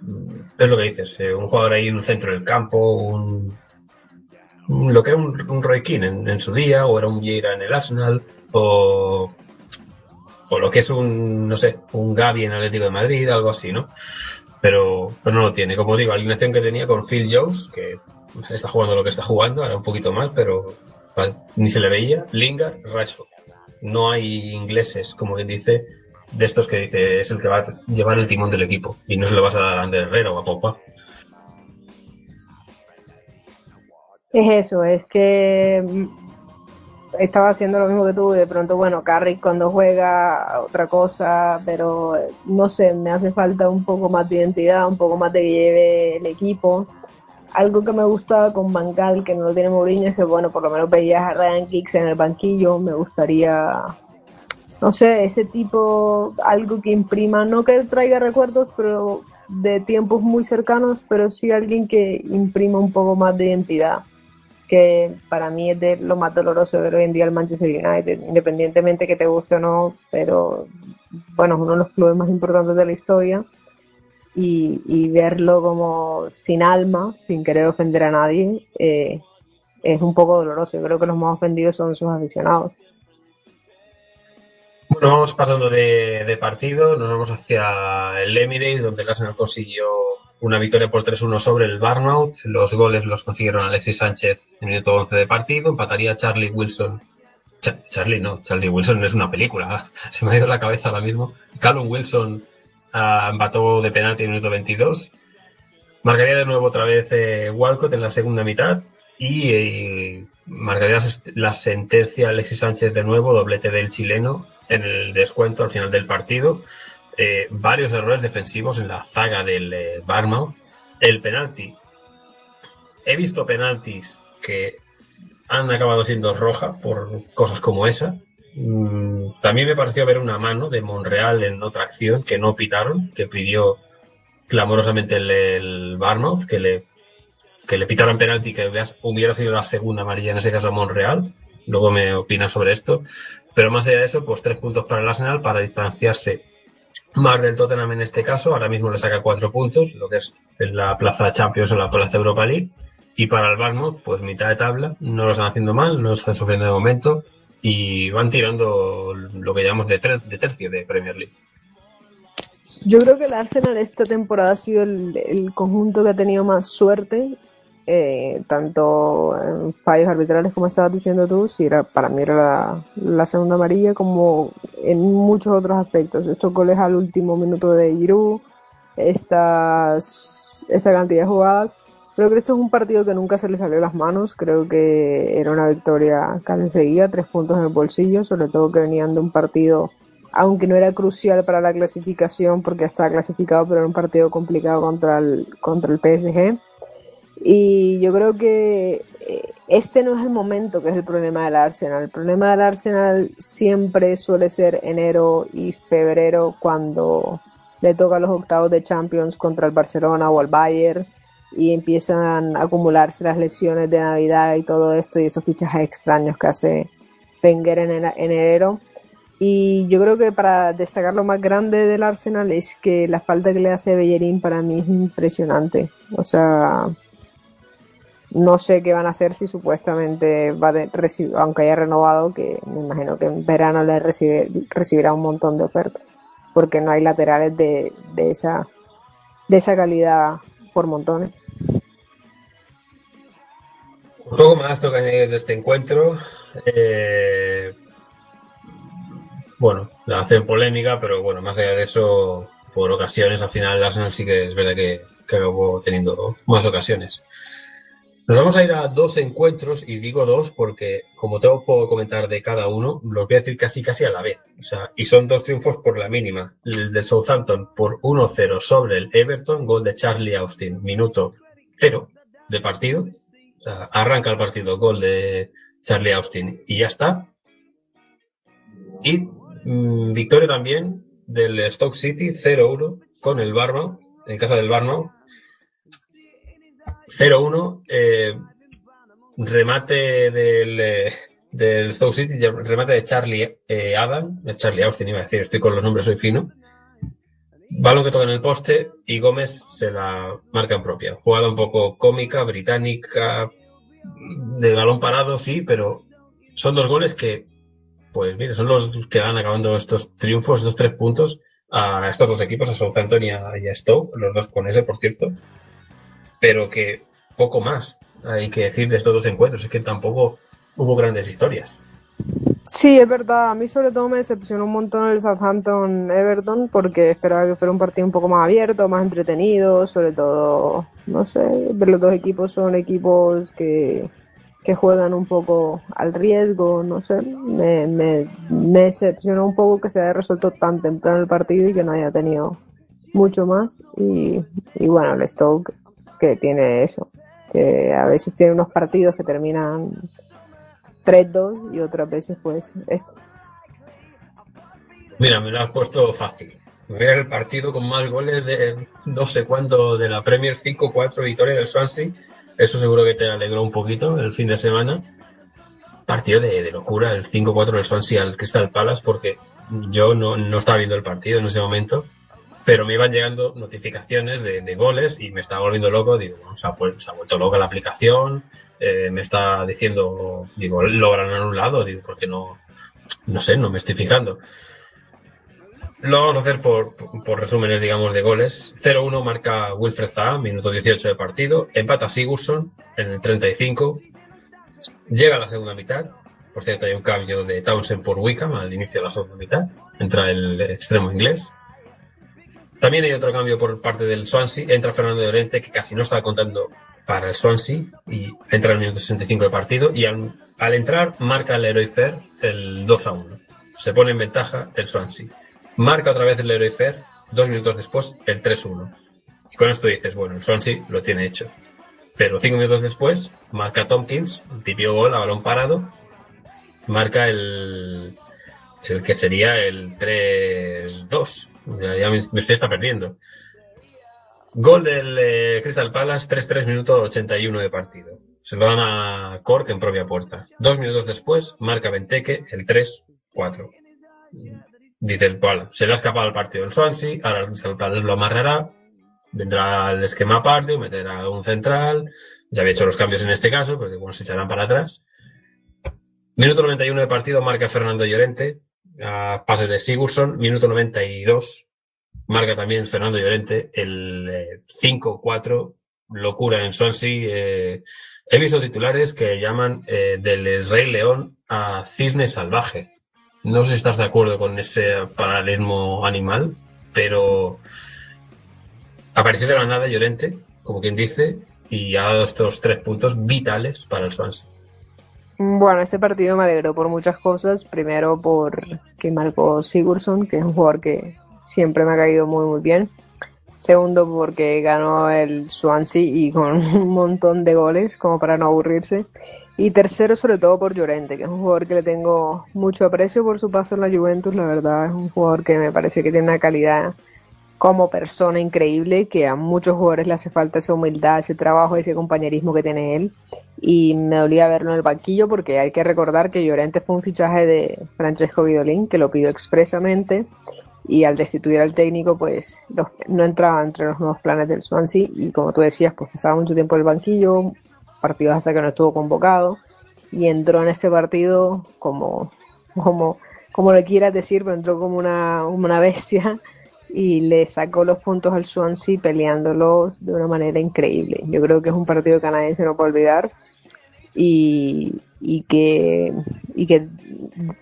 Mm, Es lo que dices, eh, un jugador ahí en el centro del campo, un, un- lo que era un, un Roy Keane en, su día, o era un Vieira en el Arsenal, o, o lo que es un, no sé, un Gavi en Atlético de Madrid, algo así, ¿no? Pero, pero no lo tiene. Como digo, alineación que tenía con Phil Jones, que está jugando lo que está jugando, ahora un poquito mal, pero ni se le veía. Lingard, Rashford. No hay ingleses, como quien dice, de estos que dice es el que va a llevar el timón del equipo. Y no se lo vas a dar a Ander Herrera o a Popa. Es eso, es que mm, estaba haciendo lo mismo que tú, y de pronto, bueno, Carrick cuando juega otra cosa, pero eh, no sé, me hace falta un poco más de identidad, un poco más de que lleve el equipo. Algo que me gusta con Bangal, que no lo tiene Mourinho, es que, bueno, por lo menos veías a Ryan Giggs en el banquillo, me gustaría, no sé, ese tipo, algo que imprima, no que traiga recuerdos, pero de tiempos muy cercanos, pero sí alguien que imprima un poco más de identidad que para mí es de lo más doloroso de hoy en día el Manchester United, independientemente que te guste o no, pero bueno, es uno de los clubes más importantes de la historia y, verlo como sin alma, sin querer ofender a nadie, eh, es un poco doloroso. Yo creo que los más ofendidos son sus aficionados. Bueno, vamos pasando de, de partido, nos vamos hacia el Emirates, donde el Arsenal consiguió una victoria por 3-1 sobre el Barnouth. Los goles los consiguieron Alexis Sánchez en minuto 11 de partido. Empataría Charlie Wilson. Cha- Charlie, no, Charlie Wilson es una película. [laughs] Se me ha ido la cabeza ahora mismo. Callum Wilson ah, empató de penalti en el minuto 22. Marcaría de nuevo otra vez eh, Walcott en la segunda mitad. Y eh, marcaría la sentencia Alexis Sánchez de nuevo, doblete del chileno en el descuento al final del partido. Eh, varios errores defensivos en la zaga del eh, Barmouth. El penalti. He visto penaltis que han acabado siendo roja por cosas como esa. Mm, también me pareció ver una mano de Monreal en otra acción que no pitaron, que pidió clamorosamente el, el que le, que le pitaran penalti, que hubiera, sido la segunda amarilla en ese caso a Monreal. Luego me opinas sobre esto. Pero más allá de eso, pues tres puntos para el Arsenal para distanciarse más del Tottenham en este caso. Ahora mismo le saca cuatro puntos, lo que es en la plaza Champions o la plaza Europa League. Y para el Barmouth, pues mitad de tabla. No lo están haciendo mal, no están sufriendo de momento. Y van tirando lo que llamamos de, ter- de tercio de Premier League. Yo creo que el Arsenal esta temporada ha sido el, conjunto que ha tenido más suerte, eh, tanto en fallos arbitrales como estabas diciendo tú, si era, para mí era la, la segunda amarilla, como en muchos otros aspectos. Estos goles al último minuto de Giroud, estas, esta cantidad de jugadas. Creo que esto es un partido que nunca se le salió las manos. Creo que era una victoria casi seguida, tres puntos en el bolsillo, sobre todo que venían de un partido aunque no era crucial para la clasificación porque estaba clasificado, pero era un partido complicado contra el, contra el PSG. Y yo creo que eh, este no es el momento que es el problema del Arsenal. El problema del Arsenal siempre suele ser enero y febrero cuando le toca los octavos de Champions contra el Barcelona o el Bayern y empiezan a acumularse las lesiones de Navidad y todo esto y esos fichajes extraños que hace Wenger en, en enero. Y yo creo que para destacar lo más grande del Arsenal es que la falta que le hace Bellerín para mí es impresionante. O sea, no sé qué van a hacer si supuestamente va a recibir, aunque haya renovado, que me imagino que en verano le recibirá un montón de ofertas, porque no hay laterales de, de, esa, de esa calidad por montones. Un poco más toca añadir de este encuentro. Eh, bueno, la hacen polémica, pero bueno, más allá de eso, por ocasiones, al final Arsenal sí que es verdad que, que acabó teniendo más ocasiones. Nos vamos a ir a dos encuentros, y digo dos porque, como tengo poco comentar de cada uno, los voy a decir casi casi a la vez. O sea, y son dos triunfos por la mínima. El de Southampton por 1-0 sobre el Everton, gol de Charlie Austin, minuto cero de partido. O sea, arranca el partido, gol de Charlie Austin y ya está. Y mmm, victoria también del Stoke City 0-1 con el Barno, en casa del Barno, 0-1, eh, remate del, eh, del Stoke City, remate de Charlie eh, Adam, es Charlie Austin, iba a decir, estoy con los nombres, soy fino. Balón que toca en el poste y Gómez se la marca en propia. Jugada un poco cómica, británica, de balón parado, sí, pero son dos goles que, pues mira, son los que van acabando estos triunfos, estos tres puntos a estos dos equipos, a Southampton y a, y a Stoke, los dos con ese, por cierto pero que poco más hay que decir de estos dos encuentros, es que tampoco hubo grandes historias. Sí, es verdad, a mí sobre todo me decepcionó un montón el Southampton-Everton porque esperaba que fuera un partido un poco más abierto, más entretenido, sobre todo, no sé, los dos equipos son equipos que, que juegan un poco al riesgo, no sé, me, me, me decepcionó un poco que se haya resuelto tan temprano el partido y que no haya tenido mucho más. Y, y bueno, el Stoke que tiene eso, que a veces tiene unos partidos que terminan 3-2 y otras veces pues esto. Mira, me lo has puesto fácil. Ver el partido con más goles de no sé cuánto de la Premier 5-4 victoria del Swansea. Eso seguro que te alegró un poquito el fin de semana. Partido de, de locura, el 5-4 del Swansea al Crystal Palace, porque yo no, no estaba viendo el partido en ese momento pero me iban llegando notificaciones de, goles y me estaba volviendo loco. Digo, se, ha, se ha vuelto loca la aplicación, eh, me está diciendo, digo, lo habrán anulado, digo, porque no, no sé, no me estoy fijando. Lo vamos a hacer por, por resúmenes, digamos, de goles. 0-1 marca Wilfred Zaha, minuto 18 de partido. Empata Sigurdsson en el 35. Llega a la segunda mitad. Por cierto, hay un cambio de Townsend por Wickham al inicio de la segunda mitad. Entra el extremo inglés. También hay otro cambio por parte del Swansea. Entra Fernando Llorente, que casi no estaba contando para el Swansea, y entra en el minuto 65 de partido. Y al, entrar, marca el Leroy Fer el 2 a 1. Se pone en ventaja el Swansea. Marca otra vez el Leroy Fer, dos minutos después, el 3 1. Y con esto dices, bueno, el Swansea lo tiene hecho. Pero cinco minutos después, marca Tompkins, un gol a balón parado. Marca el, el que sería el 3-2. Ya me, estoy perdiendo. Gol del eh, Crystal Palace, 3-3 minutos 81 de partido. Se lo dan a Cork en propia puerta. Dos minutos después, marca Benteke el 3-4. Dice el cual, se le ha escapado el partido del Swansea, ahora el Crystal Palace lo amarrará, vendrá el esquema aparte, meterá un central, ya había hecho los cambios en este caso, porque bueno, se echarán para atrás. Minuto 91 de partido, marca Fernando Llorente, a pase de Sigurdsson, minuto 92, marca también Fernando Llorente, el eh, 5-4, locura en Swansea. Eh, he visto titulares que llaman eh, del Rey León a Cisne Salvaje. No sé si estás de acuerdo con ese paralelismo animal, pero apareció de la nada Llorente, como quien dice, y ha dado estos tres puntos vitales para el Swansea. Bueno, este partido me alegró por muchas cosas. Primero por que marcó Sigurdsson, que es un jugador que siempre me ha caído muy muy bien. Segundo, porque ganó el Swansea y con [laughs] un montón de goles, como para no aburrirse. Y tercero, sobre todo por Llorente, que es un jugador que le tengo mucho aprecio por su paso en la Juventus. La verdad, es un jugador que me parece que tiene una calidad como persona increíble, que a muchos jugadores le hace falta esa humildad, ese trabajo, ese compañerismo que tiene él. Y me dolía verlo en el banquillo porque hay que recordar que Llorente fue un fichaje de Francesco Vidolín, que lo pidió expresamente y al destituir al técnico, pues no entraba entre los nuevos planes del Swansea y como tú decías, pues pasaba mucho tiempo en el banquillo, partidos hasta que no estuvo convocado y entró en este partido como, como, como lo quieras decir, pero entró como una, una bestia y le sacó los puntos al Swansea peleándolos de una manera increíble. Yo creo que es un partido que nadie se no puede olvidar y, y que y que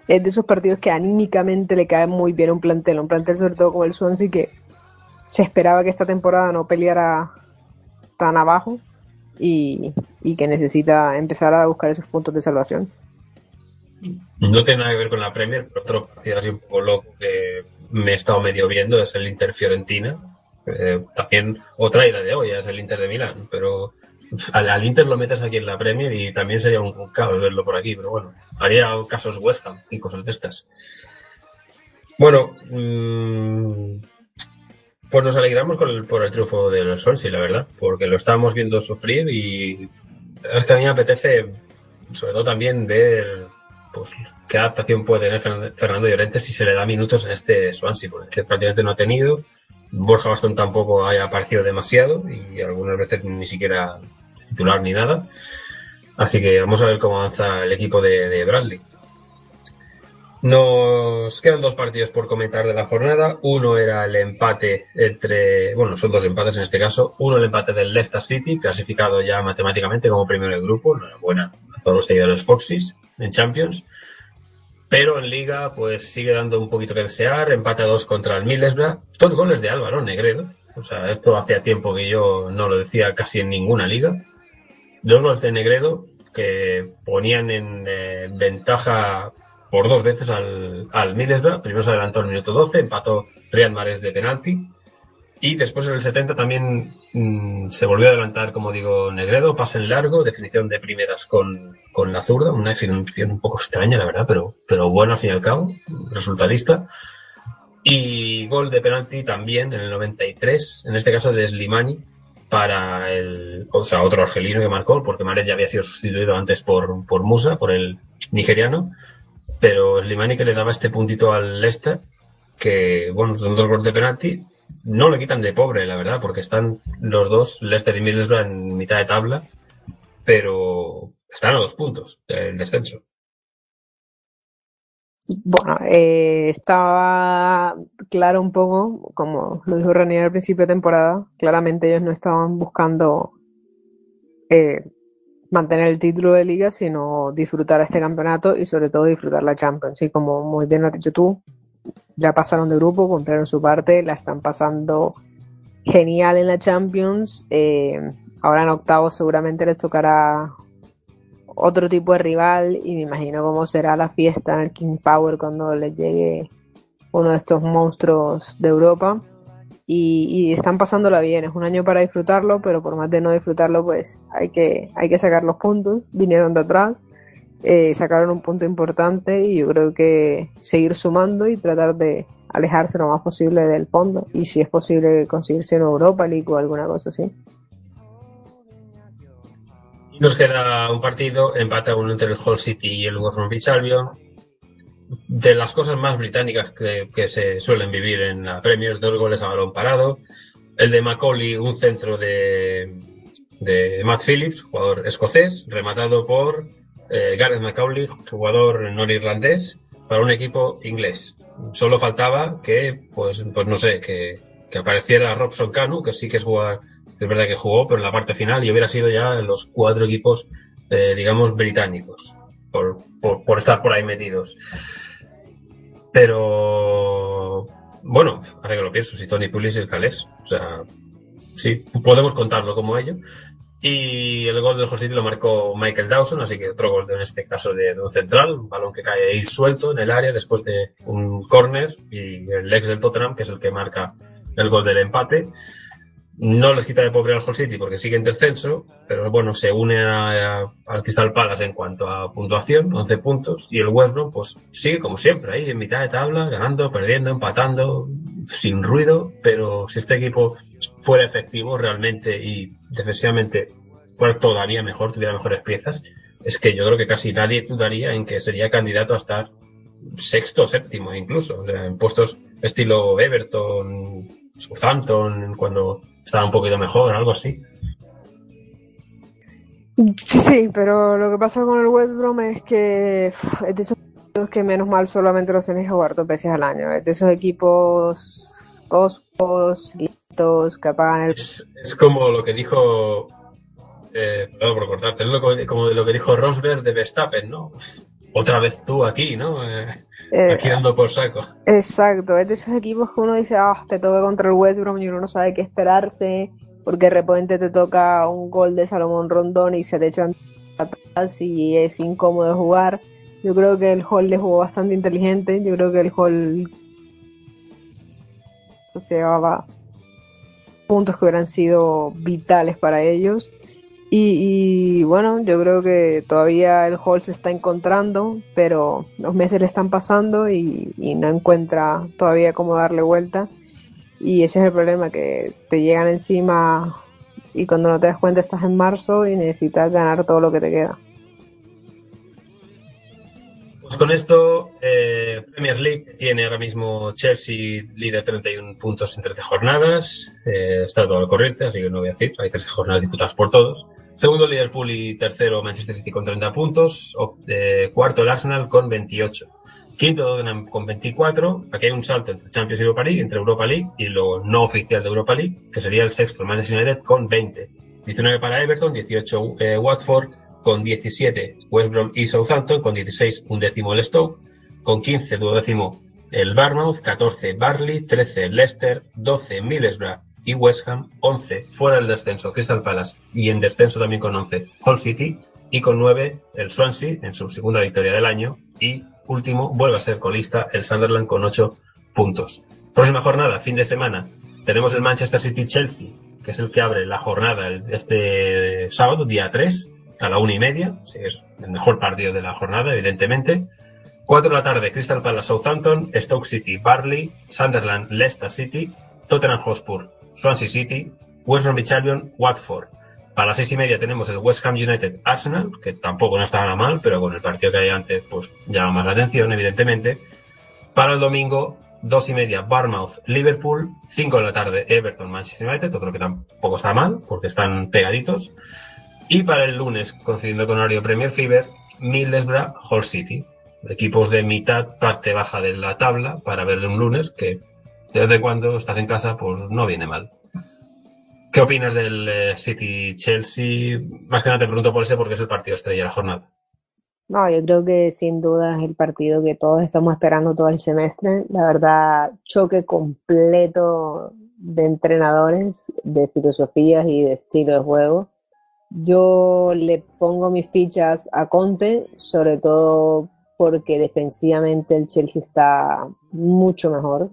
es de esos partidos que anímicamente le cae muy bien un plantel, un plantel sobre todo como el Swansea que se esperaba que esta temporada no peleara tan abajo y, y que necesita empezar a buscar esos puntos de salvación. No tiene nada que ver con la Premier, pero otro partido así un poco loco que me he estado medio viendo es el Inter Fiorentina. Eh, también otra ida de hoy es el Inter de Milán, pero al, al Inter lo metes aquí en la Premier y también sería un, caos verlo por aquí, pero bueno, haría casos West Ham y cosas de estas. Bueno, mm, pues nos alegramos con el- por el triunfo de los Swansea, la verdad, porque lo estábamos viendo sufrir y es que a mí me apetece sobre todo también ver pues qué adaptación puede tener Fern- Fernando Llorente si se le da minutos en este Swansea, porque prácticamente no ha tenido. Borja Bastón tampoco haya aparecido demasiado y algunas veces ni siquiera titular ni nada. Así que vamos a ver cómo avanza el equipo de, de Bradley. Nos quedan dos partidos por comentar de la jornada. Uno era el empate entre, bueno, son dos empates en este caso. Uno el empate del Leicester City, clasificado ya matemáticamente como primero del grupo. Enhorabuena todos los seguidores Foxys en Champions. Pero en Liga, pues sigue dando un poquito que desear. Empate a dos contra el Middlesbrough. Dos goles de Álvaro Negredo. O sea, esto hacía tiempo que yo no lo decía casi en ninguna liga. Dos goles de Negredo que ponían en eh, ventaja por dos veces al, al Middlesbrough. Primero se adelantó el minuto 12, empató Riyad Mahrez de penalti. Y después en el 70 también mm, se volvió a adelantar, como digo, Negredo, pase en largo, definición de primeras con, con la zurda, una definición un poco extraña, la verdad, pero, pero bueno al fin y al cabo, resultadista. Y gol de penalti también en el 93, en este caso de Slimani, para el, o sea, otro argelino que marcó, porque Mahrez ya había sido sustituido antes por, por Musa, por el nigeriano, pero Slimani que le daba este puntito al Leicester, que, bueno, son dos goles de penalti, no le quitan de pobre, la verdad, porque están los dos, Leicester y Middlesbrough, en mitad de tabla, pero están a dos puntos del descenso. Bueno, eh, estaba claro un poco, como lo dijo Ranier al principio de temporada, claramente ellos no estaban buscando eh, mantener el título de liga, sino disfrutar este campeonato y sobre todo disfrutar la Champions. Y como muy bien lo has dicho tú, ya pasaron de grupo, cumplieron su parte, la están pasando genial en la Champions. eh, ahora en octavos seguramente les tocará otro tipo de rival y me imagino cómo será la fiesta en el King Power cuando les llegue uno de estos monstruos de Europa. Y, y están pasándola bien, es un año para disfrutarlo, pero por más de no disfrutarlo, pues hay que, hay que sacar los puntos. Vinieron de atrás, eh, sacaron un punto importante y yo creo que seguir sumando y tratar de alejarse lo más posible del fondo. Y si es posible conseguirse en Europa League o alguna cosa así. Nos queda un partido, empate uno entre el Hull City y el West Bromwich Albion. De las cosas más británicas que, que se suelen vivir en la Premier, dos goles a balón parado. El de Macaulay, un centro de, de Matt Phillips, jugador escocés, rematado por eh, Gareth Macaulay, jugador norirlandés, para un equipo inglés. Solo faltaba que, pues, pues no sé, que, que apareciera Robson Canu, que sí que es jugar, es verdad que jugó, pero en la parte final y hubiera sido ya los cuatro equipos, eh, digamos, británicos, por estar por ahí metidos. Pero, bueno, ahora que lo pienso, si Tony Pulis es galés, o sea, sí, podemos contarlo como ello. Y el gol del Hull City lo marcó Michael Dawson, así que otro gol en este caso de, un central, un balón que cae ahí suelto en el área después de un córner y el ex del Tottenham, que es el que marca el gol del empate. no les quita de pobre al Hull City porque sigue en descenso, pero bueno, se une al Crystal Palace en cuanto a puntuación, 11 puntos, y el West Brom pues sigue como siempre, ahí en mitad de tabla, ganando, perdiendo, empatando, sin ruido, pero si este equipo fuera efectivo realmente y defensivamente fuera todavía mejor, tuviera mejores piezas, es que yo creo que casi nadie dudaría en que sería candidato a estar sexto séptimo incluso, o sea, en puestos estilo Everton, Southampton, cuando estaba un poquito mejor, algo así. Sí, pero lo que pasa con el West Brom es que es de esos equipos que menos mal solamente los tenés que jugar dos veces al año. Es de esos equipos toscos, listos, que apagan el... Es, es como lo que dijo, eh, perdón por cortarte, que- como de lo que dijo Rosberg de Verstappen, ¿no? Otra vez tú aquí, ¿no? Eh, eh, aquí dando por saco. Exacto, es de esos equipos que uno dice, ah, te toca contra el West Brom y uno no sabe qué esperarse, porque de repente te toca un gol de Salomón Rondón y se te echan atrás y es incómodo jugar. Yo creo que el Hall le jugó bastante inteligente, yo creo que el Hall se llevaba puntos que hubieran sido vitales para ellos. Y, bueno, yo creo que todavía el Hall se está encontrando, pero los meses le están pasando y, y no encuentra todavía cómo darle vuelta. Y ese es el problema, que te llegan encima y cuando no te das cuenta estás en marzo y necesitas ganar todo lo que te queda. Pues con esto, eh, Premier League tiene ahora mismo Chelsea líder 31 puntos en 13 jornadas. Eh, está todo al corriente, así que no voy a decir. Hay 13 jornadas disputadas por todos. Segundo Liverpool y tercero Manchester City con 30 puntos. Eh, cuarto el Arsenal con 28. Quinto Tottenham con 24. Aquí hay un salto entre Champions y Europa League, entre Europa League y lo no oficial de Europa League, que sería el sexto, el Manchester United con 20. 19 para Everton, 18 eh, Watford, con 17 West Brom y Southampton, con 16 un décimo el Stoke, con 15 duodécimo el Barmouth, 14 Barley, 13 Leicester, 12 Middlesbrough y West Ham, 11 fuera del descenso Crystal Palace y en descenso también con 11 Hull City y con 9 el Swansea en su segunda victoria del año y último vuelve a ser colista el Sunderland con 8 puntos. Próxima jornada, fin de semana, tenemos el Manchester City Chelsea, que es el que abre la jornada este sábado, día 3, a la una y media. Sí, es el mejor partido de la jornada, evidentemente. 4 de la tarde, Crystal Palace Southampton, Stoke City Barley, Sunderland Leicester City, Tottenham Hotspur Swansea City, West Bromwich Albion Watford. Para las seis y media tenemos el West Ham United Arsenal, que tampoco no está nada mal, pero con el partido que hay antes, pues llama más la atención, evidentemente. Para el domingo, dos y media, Bournemouth, Liverpool, 5 de la tarde, Everton, Manchester United, otro que tampoco está mal, porque están pegaditos. Y para el lunes, coincidiendo con horario Premier Fever, Middlesbrough, Hull City. Equipos de mitad, parte baja de la tabla, para ver un lunes, que de vez cuando estás en casa, pues no viene mal. ¿Qué opinas del eh, City Chelsea? Más que nada te pregunto por ese porque es el partido estrella de la jornada. No, yo creo que sin duda es el partido que todos estamos esperando todo el semestre. La verdad, choque completo de entrenadores, de filosofías y de estilo de juego. Yo le pongo mis fichas a Conte, sobre todo porque defensivamente el Chelsea está mucho mejor,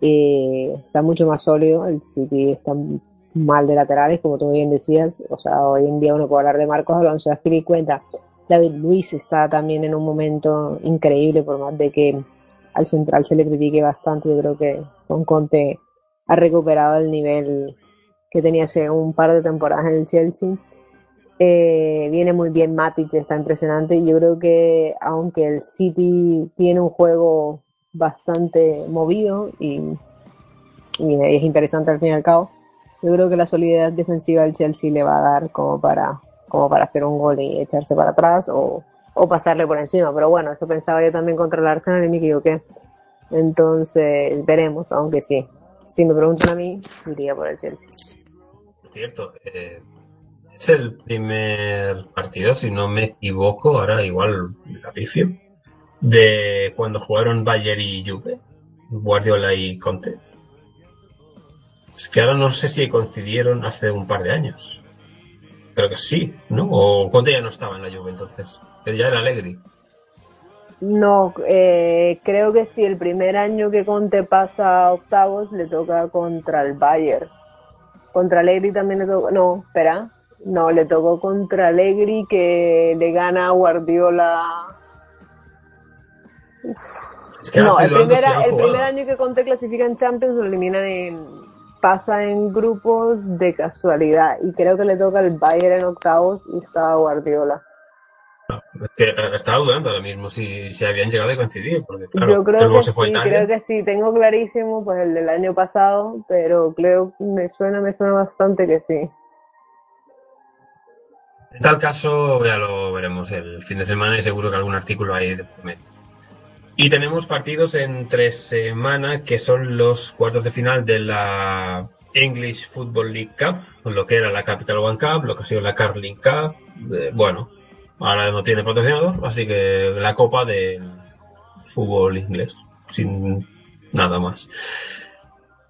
eh, está mucho más sólido, el City está mal de laterales, como tú bien decías, o sea, hoy en día uno puede hablar de Marcos Alonso, cuenta. David Luis está también en un momento increíble, por más de que al central se le critique bastante, yo creo que con Conte ha recuperado el nivel que tenía hace un par de temporadas en el Chelsea. Eh, viene muy bien Matic, está impresionante. Yo creo que aunque el City tiene un juego bastante movido y, y es interesante al fin y al cabo, yo creo que la solidez defensiva del Chelsea le va a dar como para, como para hacer un gol y echarse para atrás o, o pasarle por encima. Pero bueno, eso pensaba yo también contra el Arsenal y me equivoqué. Entonces veremos, aunque sí. Si me preguntan a mí, iría por el Chelsea. Cierto, eh, es el primer partido, si no me equivoco, ahora igual la pifio, de cuando jugaron Bayer y Juve, Guardiola y Conte. Es que ahora no sé si coincidieron hace un par de años. Creo que sí, ¿no? O Conte ya no estaba en la Juve entonces. Ya era Allegri. No, eh, creo que si el primer año que Conte pasa a octavos le toca contra el Bayern. Contra Allegri también le tocó. No, espera. No, le tocó contra Allegri que le gana a Guardiola. Es que No, el el primer año que Conte clasifica en Champions lo eliminan en. pasa en grupos de casualidad. Y creo que le toca el Bayern en octavos y está Guardiola. Es que eh, estaba dudando ahora mismo si, si habían llegado a coincidir, porque claro, Yo creo que se fue sí, creo que sí. Tengo clarísimo pues el del año pasado, pero creo me suena, me suena bastante que sí. En tal caso, ya lo veremos el fin de semana y seguro que algún artículo hay de. Y tenemos partidos entre semana que son los cuartos de final de la English Football League Cup, lo que era la Capital One Cup, lo que ha sido la Carling Cup. eh, bueno, ahora no tiene patrocinador, así que la copa del fútbol inglés, sin nada más.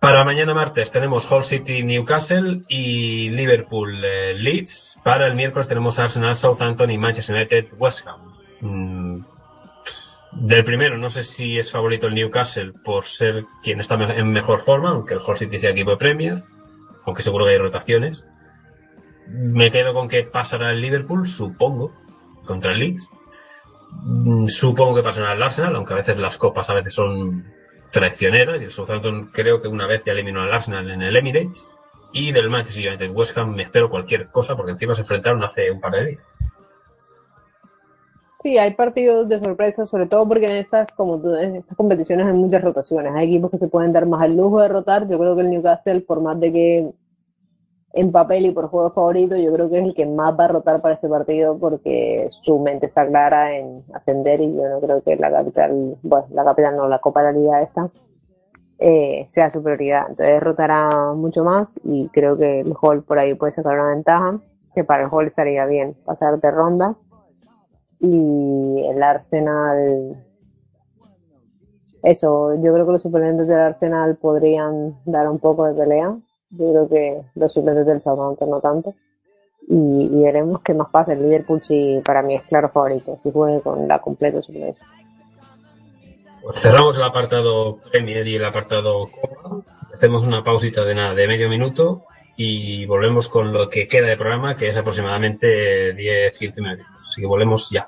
Para mañana martes tenemos Hull City Newcastle y Liverpool eh, Leeds. Para el miércoles tenemos Arsenal Southampton y Manchester United West Ham. Mm, del primero, no sé si es favorito el Newcastle por ser quien está en mejor forma, aunque el Hull City sea equipo de Premier, aunque seguro que hay rotaciones. Me quedo con que pasará el Liverpool, supongo, contra el Leeds. Mm, Supongo que pasará el Arsenal, aunque a veces las copas a veces son traicioneras y el Southampton creo que una vez ya eliminó al Arsenal en el Emirates y del Manchester United West Ham me espero cualquier cosa porque encima se enfrentaron hace un par de días. Sí, hay partidos de sorpresa, sobre todo porque en estas, como tú, en estas competiciones hay muchas rotaciones. Hay equipos que se pueden dar más el lujo de rotar. Yo creo que el Newcastle, por más de que en papel y por juego favorito, yo creo que es el que más va a rotar para ese partido porque su mente está clara en ascender y yo no creo que la capital, bueno, la capital no, la Copa de la Liga esta, eh, sea su prioridad. Entonces rotará mucho más y creo que el Hall por ahí puede sacar una ventaja, que para el Hall estaría bien pasar de ronda y el Arsenal eso, yo creo que los suplentes del Arsenal podrían dar un poco de pelea. Yo creo que los suplentes del Southampton no tanto. Y, y veremos qué más pasa. El Liverpool sí, para mí es claro favorito. Si juegue con la completa suplencia. Pues cerramos el apartado Premier y el apartado Copa. Hacemos una pausita de nada, de medio minuto y volvemos con lo que queda de programa, que es aproximadamente 10-15 minutos. Así que volvemos ya.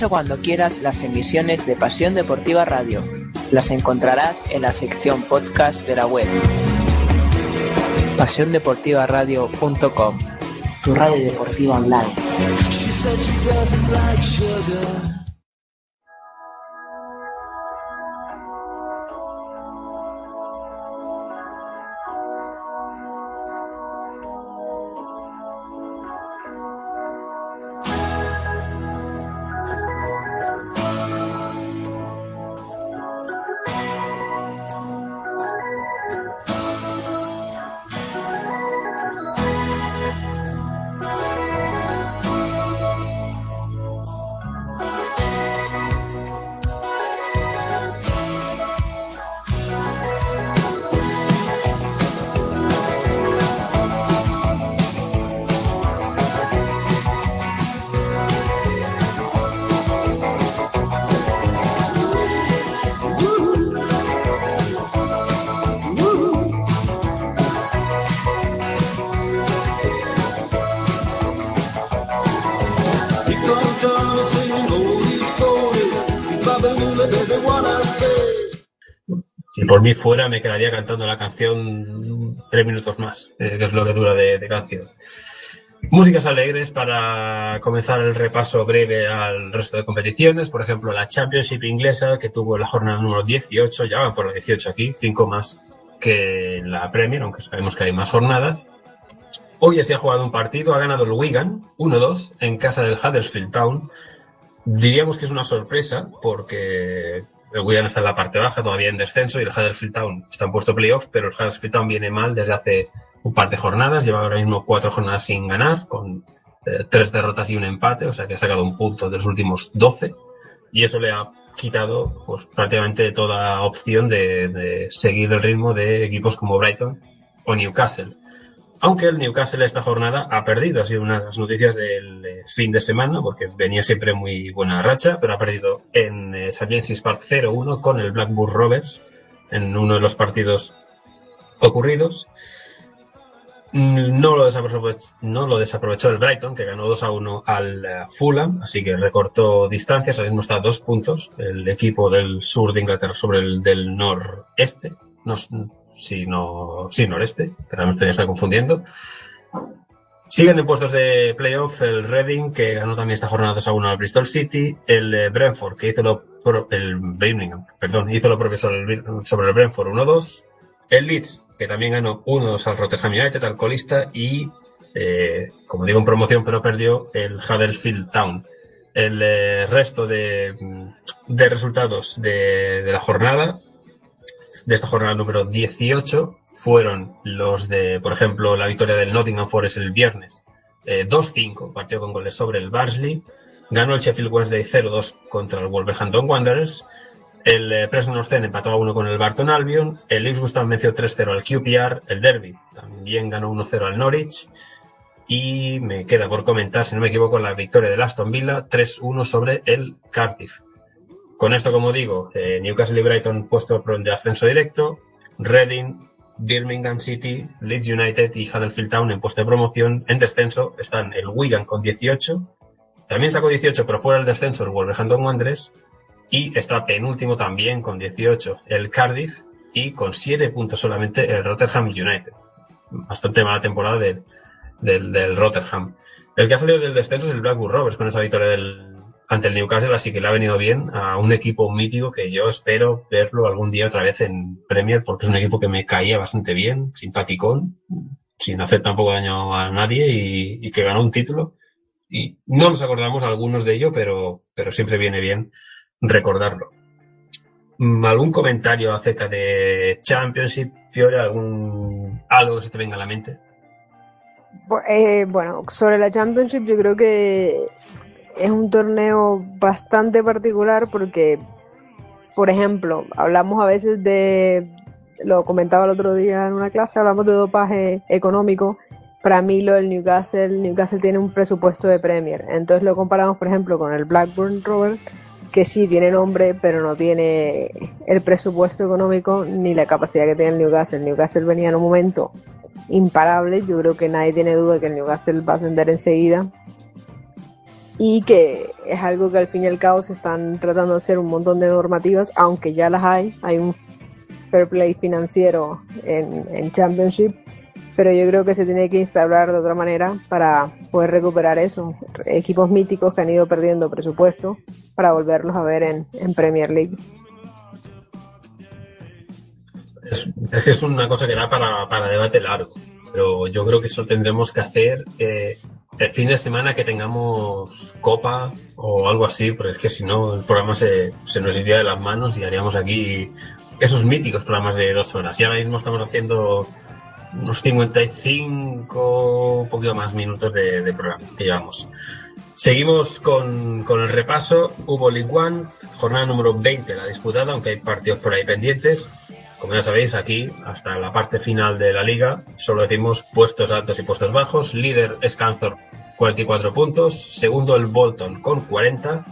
Escucha cuando quieras las emisiones de Pasión Deportiva Radio. Las encontrarás en la sección podcast de la web. PasiónDeportivaRadio.com Tu radio deportiva online. Por mí fuera, me quedaría cantando la canción tres minutos más, eh, que es lo que dura de, de canción. Músicas alegres para comenzar el repaso breve al resto de competiciones. Por ejemplo, la Championship inglesa, que tuvo la jornada número 18, ya van por la 18 aquí, cinco más que la Premier, aunque sabemos que hay más jornadas. Hoy se ha jugado un partido, ha ganado el Wigan 1-2 en casa del Huddersfield Town. Diríamos que es una sorpresa porque el Wigan está en la parte baja, todavía en descenso, y el Huddersfield Town está en puesto playoff, pero el Huddersfield Town viene mal desde hace un par de jornadas, lleva ahora mismo cuatro jornadas sin ganar, con eh, tres derrotas y un empate, o sea que ha sacado un punto de los últimos 12 y eso le ha quitado pues, prácticamente toda opción de, de seguir el ritmo de equipos como Brighton o Newcastle. Aunque el Newcastle esta jornada ha perdido, ha sido una de las noticias del eh, fin de semana, porque venía siempre muy buena racha, pero ha perdido en eh, Park 0-1 con el Blackburn Rovers en uno de los partidos ocurridos. Mm, No lo, desaprovechó, el Brighton, que ganó 2 a 1 al eh, Fulham, así que recortó distancias. Ahora mismo está a dos puntos el equipo del sur de Inglaterra sobre el del noreste. No, sí, no, sí, noreste, que ahora me estoy confundiendo. Siguen en puestos de playoff el Reading, que ganó también esta jornada 2 a 1 al Bristol City, el eh, Brentford, que hizo lo, el Birmingham, perdón, hizo lo propio sobre el, Brentford 1-2, el Leeds, que también ganó 1-2 al Rotterdam United, al colista, y, eh, como digo, en promoción, pero perdió el Huddersfield Town. El eh, resto de, de resultados de la jornada, de esta jornada número 18, fueron los de, por ejemplo, la victoria del Nottingham Forest el viernes, eh, 2-5, partido con goles sobre el Barnsley, ganó el Sheffield Wednesday 0-2 contra el Wolverhampton Wanderers, el eh, Preston North End empató a 1 con el Barton Albion, el Ipswich Town venció 3-0 al QPR, el Derby también ganó 1-0 al Norwich, y me queda por comentar, si no me equivoco, la victoria del Aston Villa 3-1 sobre el Cardiff. Con esto, como digo, eh, Newcastle y Brighton puesto de ascenso directo, Reading, Birmingham City, Leeds United y Huddersfield Town en puesto de promoción. En descenso están el Wigan con 18, también sacó 18 pero fuera del descenso el Wolverhampton Wanderers y está penúltimo también con 18 el Cardiff y con 7 puntos solamente el Rotterdam United. Bastante mala temporada del, del, Rotterdam. El que ha salido del descenso es el Blackburn Rovers con esa victoria del, ante el Newcastle, así que le ha venido bien a un equipo mítico que yo espero verlo algún día otra vez en Premier, porque es un equipo que me caía bastante bien, simpaticón, sin hacer tampoco daño a nadie y, que ganó un título. Y no nos acordamos algunos de ello, pero, pero siempre viene bien recordarlo. Mm, ¿Algún comentario acerca de Championship, Fiore? ¿Algún, algo que se te venga a la mente? Eh, bueno, sobre la Championship yo creo que es un torneo bastante particular porque, por ejemplo, hablamos a veces de, lo comentaba el otro día en una clase, hablamos de dopaje económico. Para mí lo del Newcastle, Newcastle tiene un presupuesto de Premier. Entonces lo comparamos, por ejemplo, con el Blackburn Rovers, que sí tiene nombre, pero no tiene el presupuesto económico ni la capacidad que tiene el Newcastle. Newcastle venía en un momento imparable. Yo creo que nadie tiene duda de que el Newcastle va a ascender enseguida. Y que es algo que al fin y al cabo se están tratando de hacer un montón de normativas, aunque ya las hay. Hay un fair play financiero en, en Championship, pero yo creo que se tiene que instaurar de otra manera para poder recuperar eso. Equipos míticos que han ido perdiendo presupuesto para volverlos a ver en, en Premier League. Es, es una cosa que da para, para debate largo, pero yo creo que eso tendremos que hacer eh, el fin de semana que tengamos copa o algo así, porque es que si no el programa se, nos iría de las manos y haríamos aquí esos míticos programas de dos horas. Y ahora mismo estamos haciendo unos 55, un poquito más minutos de, de programa que llevamos. Seguimos con, con el repaso. Hubo League One, jornada número 20 la disputada, aunque hay partidos por ahí pendientes. Como ya sabéis, aquí, hasta la parte final de la liga, solo decimos puestos altos y puestos bajos. Líder es Cantor, 44 puntos. Segundo, el Bolton, con 40.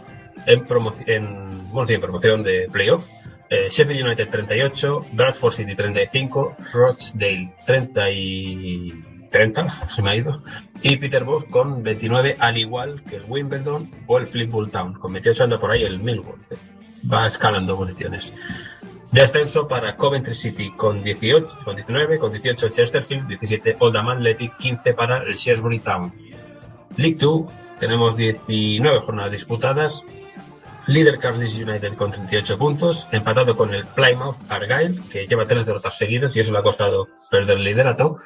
En, en, bueno, sí, promoción de playoff. Eh, Sheffield United 38, Bradford City 35, Rochdale 30 y 30, se me ha ido, y Peterborough con 29, al igual que el Wimbledon o el Fleetwood Town, con 28 anda por ahí el Millwall, va escalando posiciones. Descenso para Coventry City con 18, con 19, con 18 Chesterfield, 17 Oldham Athletic, 15 para el Shrewsbury Town. League 2, tenemos 19 jornadas disputadas, Líder Carlisle United con 38 puntos, empatado con el Plymouth Argyle, que lleva tres derrotas seguidas y eso le ha costado perder el liderato.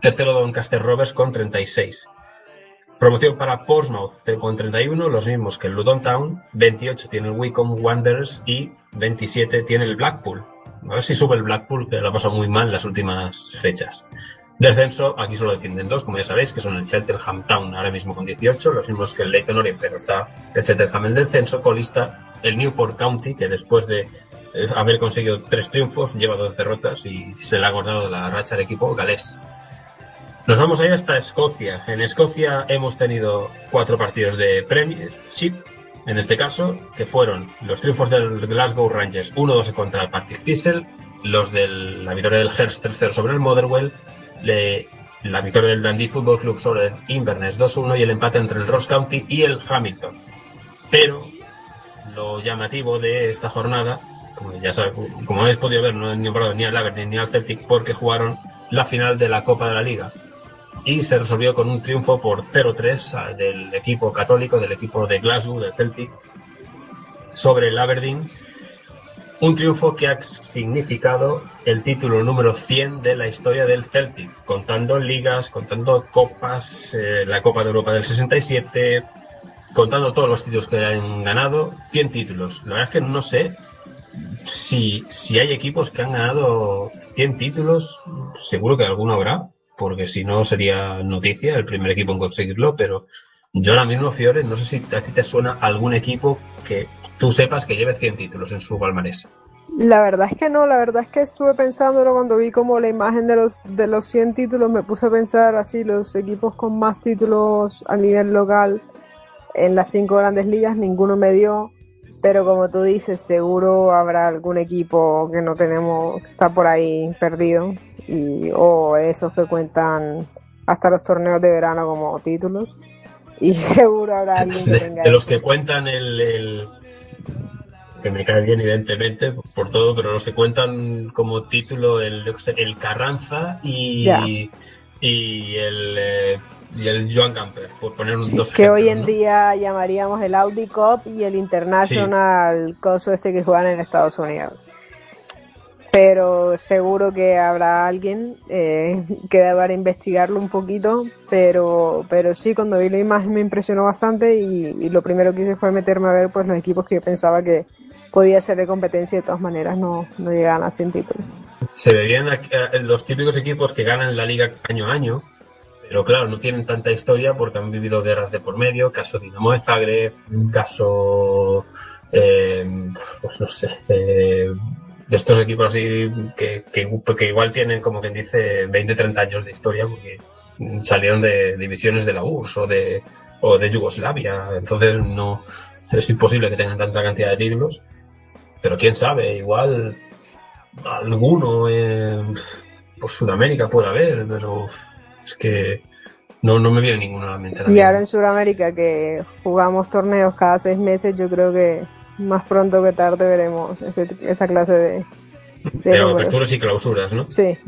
Tercero Doncaster Rovers con 36. Promoción para Portsmouth con 31, los mismos que el Luton Town. 28 tiene el Wycombe Wanderers y 27 tiene el Blackpool. A ver si sube el Blackpool, que lo ha pasado muy mal las últimas fechas. Descenso, aquí solo defienden dos, como ya sabéis, que son el Cheltenham Town, ahora mismo con 18, los mismos que el Leyton Orient, pero está el Cheltenham en descenso, colista el Newport County, que después de eh, haber conseguido tres triunfos, lleva dos derrotas y se le ha cortado la racha al equipo galés. Nos vamos a hasta Escocia. En Escocia hemos tenido cuatro partidos de Premiership, en este caso, que fueron los triunfos del Glasgow Rangers 1-2 contra el Partick Thistle, los de la victoria del Hearst 3-0 sobre el Motherwell, la victoria del Dundee Football Club sobre el Inverness 2-1 y el empate entre el Ross County y el Hamilton. Pero lo llamativo de esta jornada, como ya sab- como habéis podido ver, no han nombrado ni al Aberdeen ni al Celtic porque jugaron la final de la Copa de la Liga y se resolvió con un triunfo por 0-3 a- del equipo católico, del equipo de Glasgow, del Celtic, sobre el Aberdeen. Un triunfo que ha significado el título número 100 de la historia del Celtic, contando ligas, contando copas, eh, la Copa de Europa del 67, contando todos los títulos que han ganado, 100 títulos. La verdad es que no sé si, si hay equipos que han ganado 100 títulos, seguro que alguno habrá, porque si no sería noticia el primer equipo en conseguirlo, pero yo ahora mismo, Fiore, no sé si a ti te suena algún equipo que tú sepas que lleve 100 títulos en su palmarés. La verdad es que no, la verdad es que estuve pensándolo cuando vi como la imagen de los, de los 100 títulos, me puse a pensar así, los equipos con más títulos a nivel local en las cinco grandes ligas, ninguno me dio, pero como tú dices, seguro habrá algún equipo que no tenemos, que está por ahí perdido, y, o esos que cuentan hasta los torneos de verano como títulos, y [laughs] seguro habrá alguien que De, tenga de los que cuentan el, el- que me cae bien evidentemente por todo, pero los que cuentan como título el, el Carranza y, y el eh, y el Joan Camper, por poner un- dos que hoy en día llamaríamos el Audi Cup y el International coso ese que juegan en Estados Unidos. Pero seguro que habrá alguien eh, [laughs] que deberá investigarlo un poquito, pero, pero sí, cuando vi la imagen me impresionó bastante y, lo primero que hice fue meterme a ver pues los equipos que pensaba que podía ser de competencia y de todas maneras no, no llegaban a 100 títulos. Se verían aquí, eh, los típicos equipos que ganan la liga año a año, pero claro, no tienen tanta historia porque han vivido guerras de por medio, caso Dinamo de Zagreb, caso, eh, pues no sé, eh, de estos equipos así que, que, que igual tienen como quien dice 20, 30 años de historia porque salieron de divisiones de la URSS o de, o de Yugoslavia, entonces no es imposible que tengan tanta cantidad de títulos, pero quién sabe, igual alguno por Sudamérica puede haber, pero es que no, no me viene ninguno a la mente. Y ahora en Sudamérica que jugamos torneos cada seis meses, yo creo que más pronto que tarde veremos ese- esa clase de, de aperturas y clausuras, ¿no? Sí,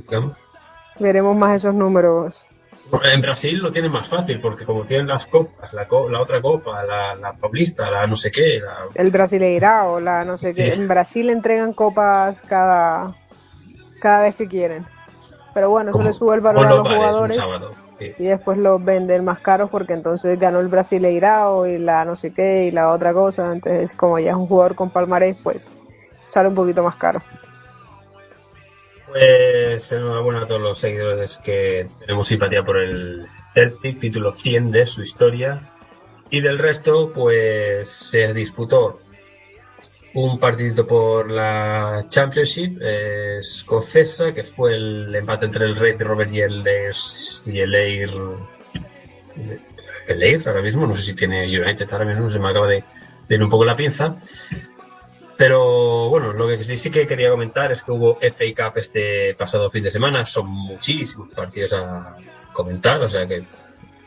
veremos más esos números. En Brasil lo tienen más fácil, porque como tienen las copas, la, co- la otra copa, la, la paulista, la no sé qué, la- El Brasileirao, la no sé qué. Sí. En Brasil entregan copas cada, cada vez que quieren. Pero bueno, eso le sube el valor a los los bares, jugadores un sábado. Sí. y después los venden más caros porque entonces ganó el Brasileirao y la no sé qué y la otra cosa. Entonces, como ya es un jugador con palmarés, pues sale un poquito más caro. Pues enhorabuena a todos los seguidores que tenemos simpatía por el Celtic, título 100 de su historia. Y del resto, pues se disputó un partidito por la Championship eh, escocesa, que fue el empate entre el Red Robert y el, y el Air. El Air, ahora mismo, no sé si tiene United, ahora mismo se me acaba de, de ir un poco la pinza. Pero bueno, lo que sí que quería comentar es que hubo FA Cup este pasado fin de semana. Son muchísimos partidos a comentar, o sea que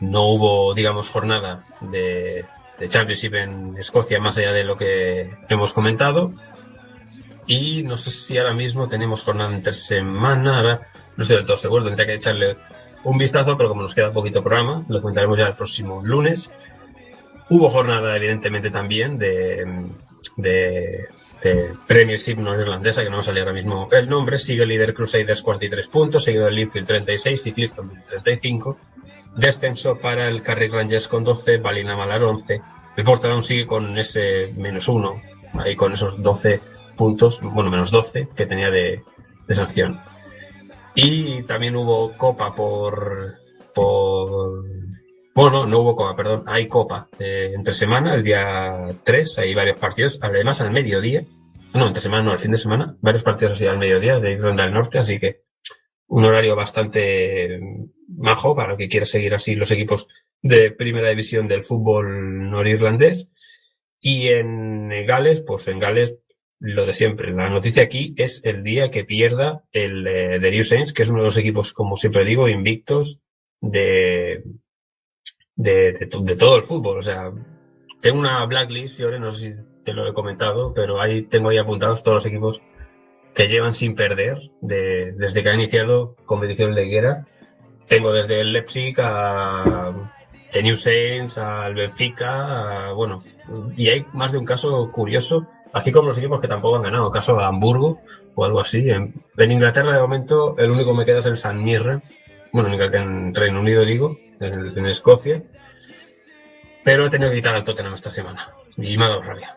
no hubo, digamos, jornada de, de Championship en Escocia más allá de lo que hemos comentado. Y no sé si ahora mismo tenemos jornada entre semana. Ahora no estoy del todo seguro, tendría que echarle un vistazo, pero como nos queda poquito programa, lo comentaremos ya el próximo lunes. Hubo jornada, evidentemente, también de, de, de Premiership irlandesa, que no me salía ahora mismo el nombre. Sigue el líder Crusaders 43 puntos, seguido del Linfield 36 y Clifton 35. Descenso para el Carrick Rangers con 12, Balina Malar 11. El Portadown sigue con ese menos 1, ahí con esos 12 puntos, bueno, menos 12 que tenía de, de sanción. Y también hubo copa por, por bueno, no hubo copa, perdón, hay copa eh, entre semana, el día 3, hay varios partidos, además al mediodía, no, entre semana no, el fin de semana, varios partidos así al mediodía de Irlanda del Norte, así que un horario bastante majo para que quiera seguir así los equipos de primera división del fútbol norirlandés. Y en Gales, pues en Gales lo de siempre. La noticia aquí es el día que pierda el eh, de New Saints, que es uno de los equipos, como siempre digo, invictos de, de, de, de todo el fútbol. O sea, tengo una blacklist, Fiore, no sé si te lo he comentado, pero ahí tengo ahí apuntados todos los equipos que llevan sin perder de, desde que ha iniciado competición leguera. Tengo desde el Leipzig a The New Saints, al Benfica, a, bueno, y hay más de un caso curioso, así como los equipos que tampoco han ganado, caso de Hamburgo o algo así. En, Inglaterra de momento el único que me queda es el San Mirren, bueno, en Reino Unido digo, en, en Escocia, pero he tenido que quitar al Tottenham esta semana y me ha dado rabia.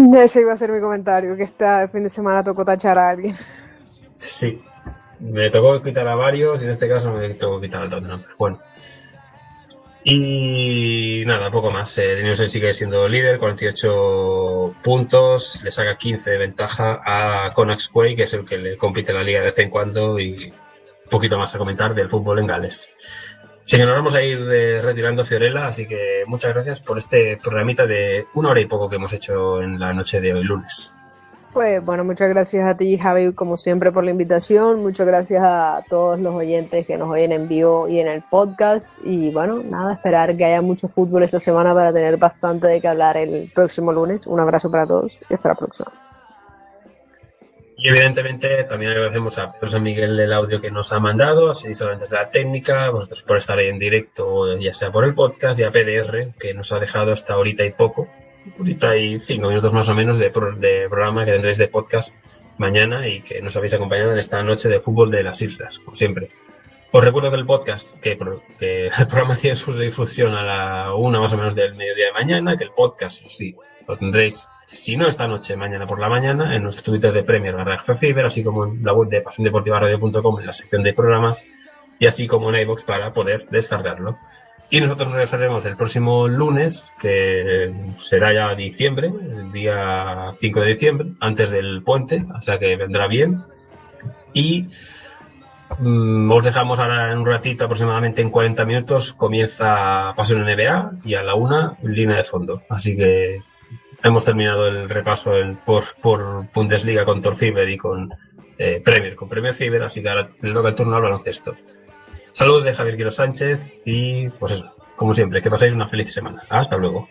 [laughs] Ese iba a ser mi comentario, que este fin de semana tocó tachar a alguien. Sí, me tocó quitar a varios y en este caso me tocó quitar al Tottenham. Bueno. Y nada, poco más. Eh, Newcastle sigue siendo líder, 48 puntos, le saca 15 de ventaja a Conax Quay, que es el que le compite la liga de vez en cuando y un poquito más a comentar del fútbol en Gales. Señor, vamos a ir eh, retirando Fiorella, así que muchas gracias por este programita de una hora y poco que hemos hecho en la noche de hoy lunes. Pues bueno, muchas gracias a ti, Javi, como siempre, por la invitación. Muchas gracias a todos los oyentes que nos oyen en vivo y en el podcast. Y bueno, nada, esperar que haya mucho fútbol esta semana para tener bastante de qué hablar el próximo lunes. Un abrazo para todos y hasta la próxima. Y evidentemente también agradecemos a Pedro San Miguel el audio que nos ha mandado, así solamente desde la técnica, vosotros por estar ahí en directo, ya sea por el podcast, y a PDR, que nos ha dejado hasta ahorita y poco, ahorita y cinco minutos más o menos de, pro- de programa que tendréis de podcast mañana y que nos habéis acompañado en esta noche de fútbol de las islas, como siempre. Os recuerdo que el podcast, que, que [laughs] el programa tiene su difusión a la una más o menos del mediodía de mañana, que el podcast, sí, lo tendréis, si no esta noche, mañana por la mañana, en nuestro Twitter de Premier barra Fever, así como en la web de pasiondeportivaradio.com en la sección de programas, y así como en iVoox para poder descargarlo. Y nosotros regresaremos el próximo lunes, que será ya diciembre, el día 5 de diciembre, antes del puente, o sea que vendrá bien. Y mm, os dejamos ahora en un ratito, aproximadamente en 40 minutos, comienza Pasión NBA y a la una, línea de fondo. Así que hemos terminado el repaso por, por Bundesliga con Torfiber y con eh, Premier, con Premier Fever, así que ahora le toca el turno al baloncesto. Saludos de Javier Quiro Sánchez y pues eso, como siempre, que paséis una feliz semana. Hasta luego.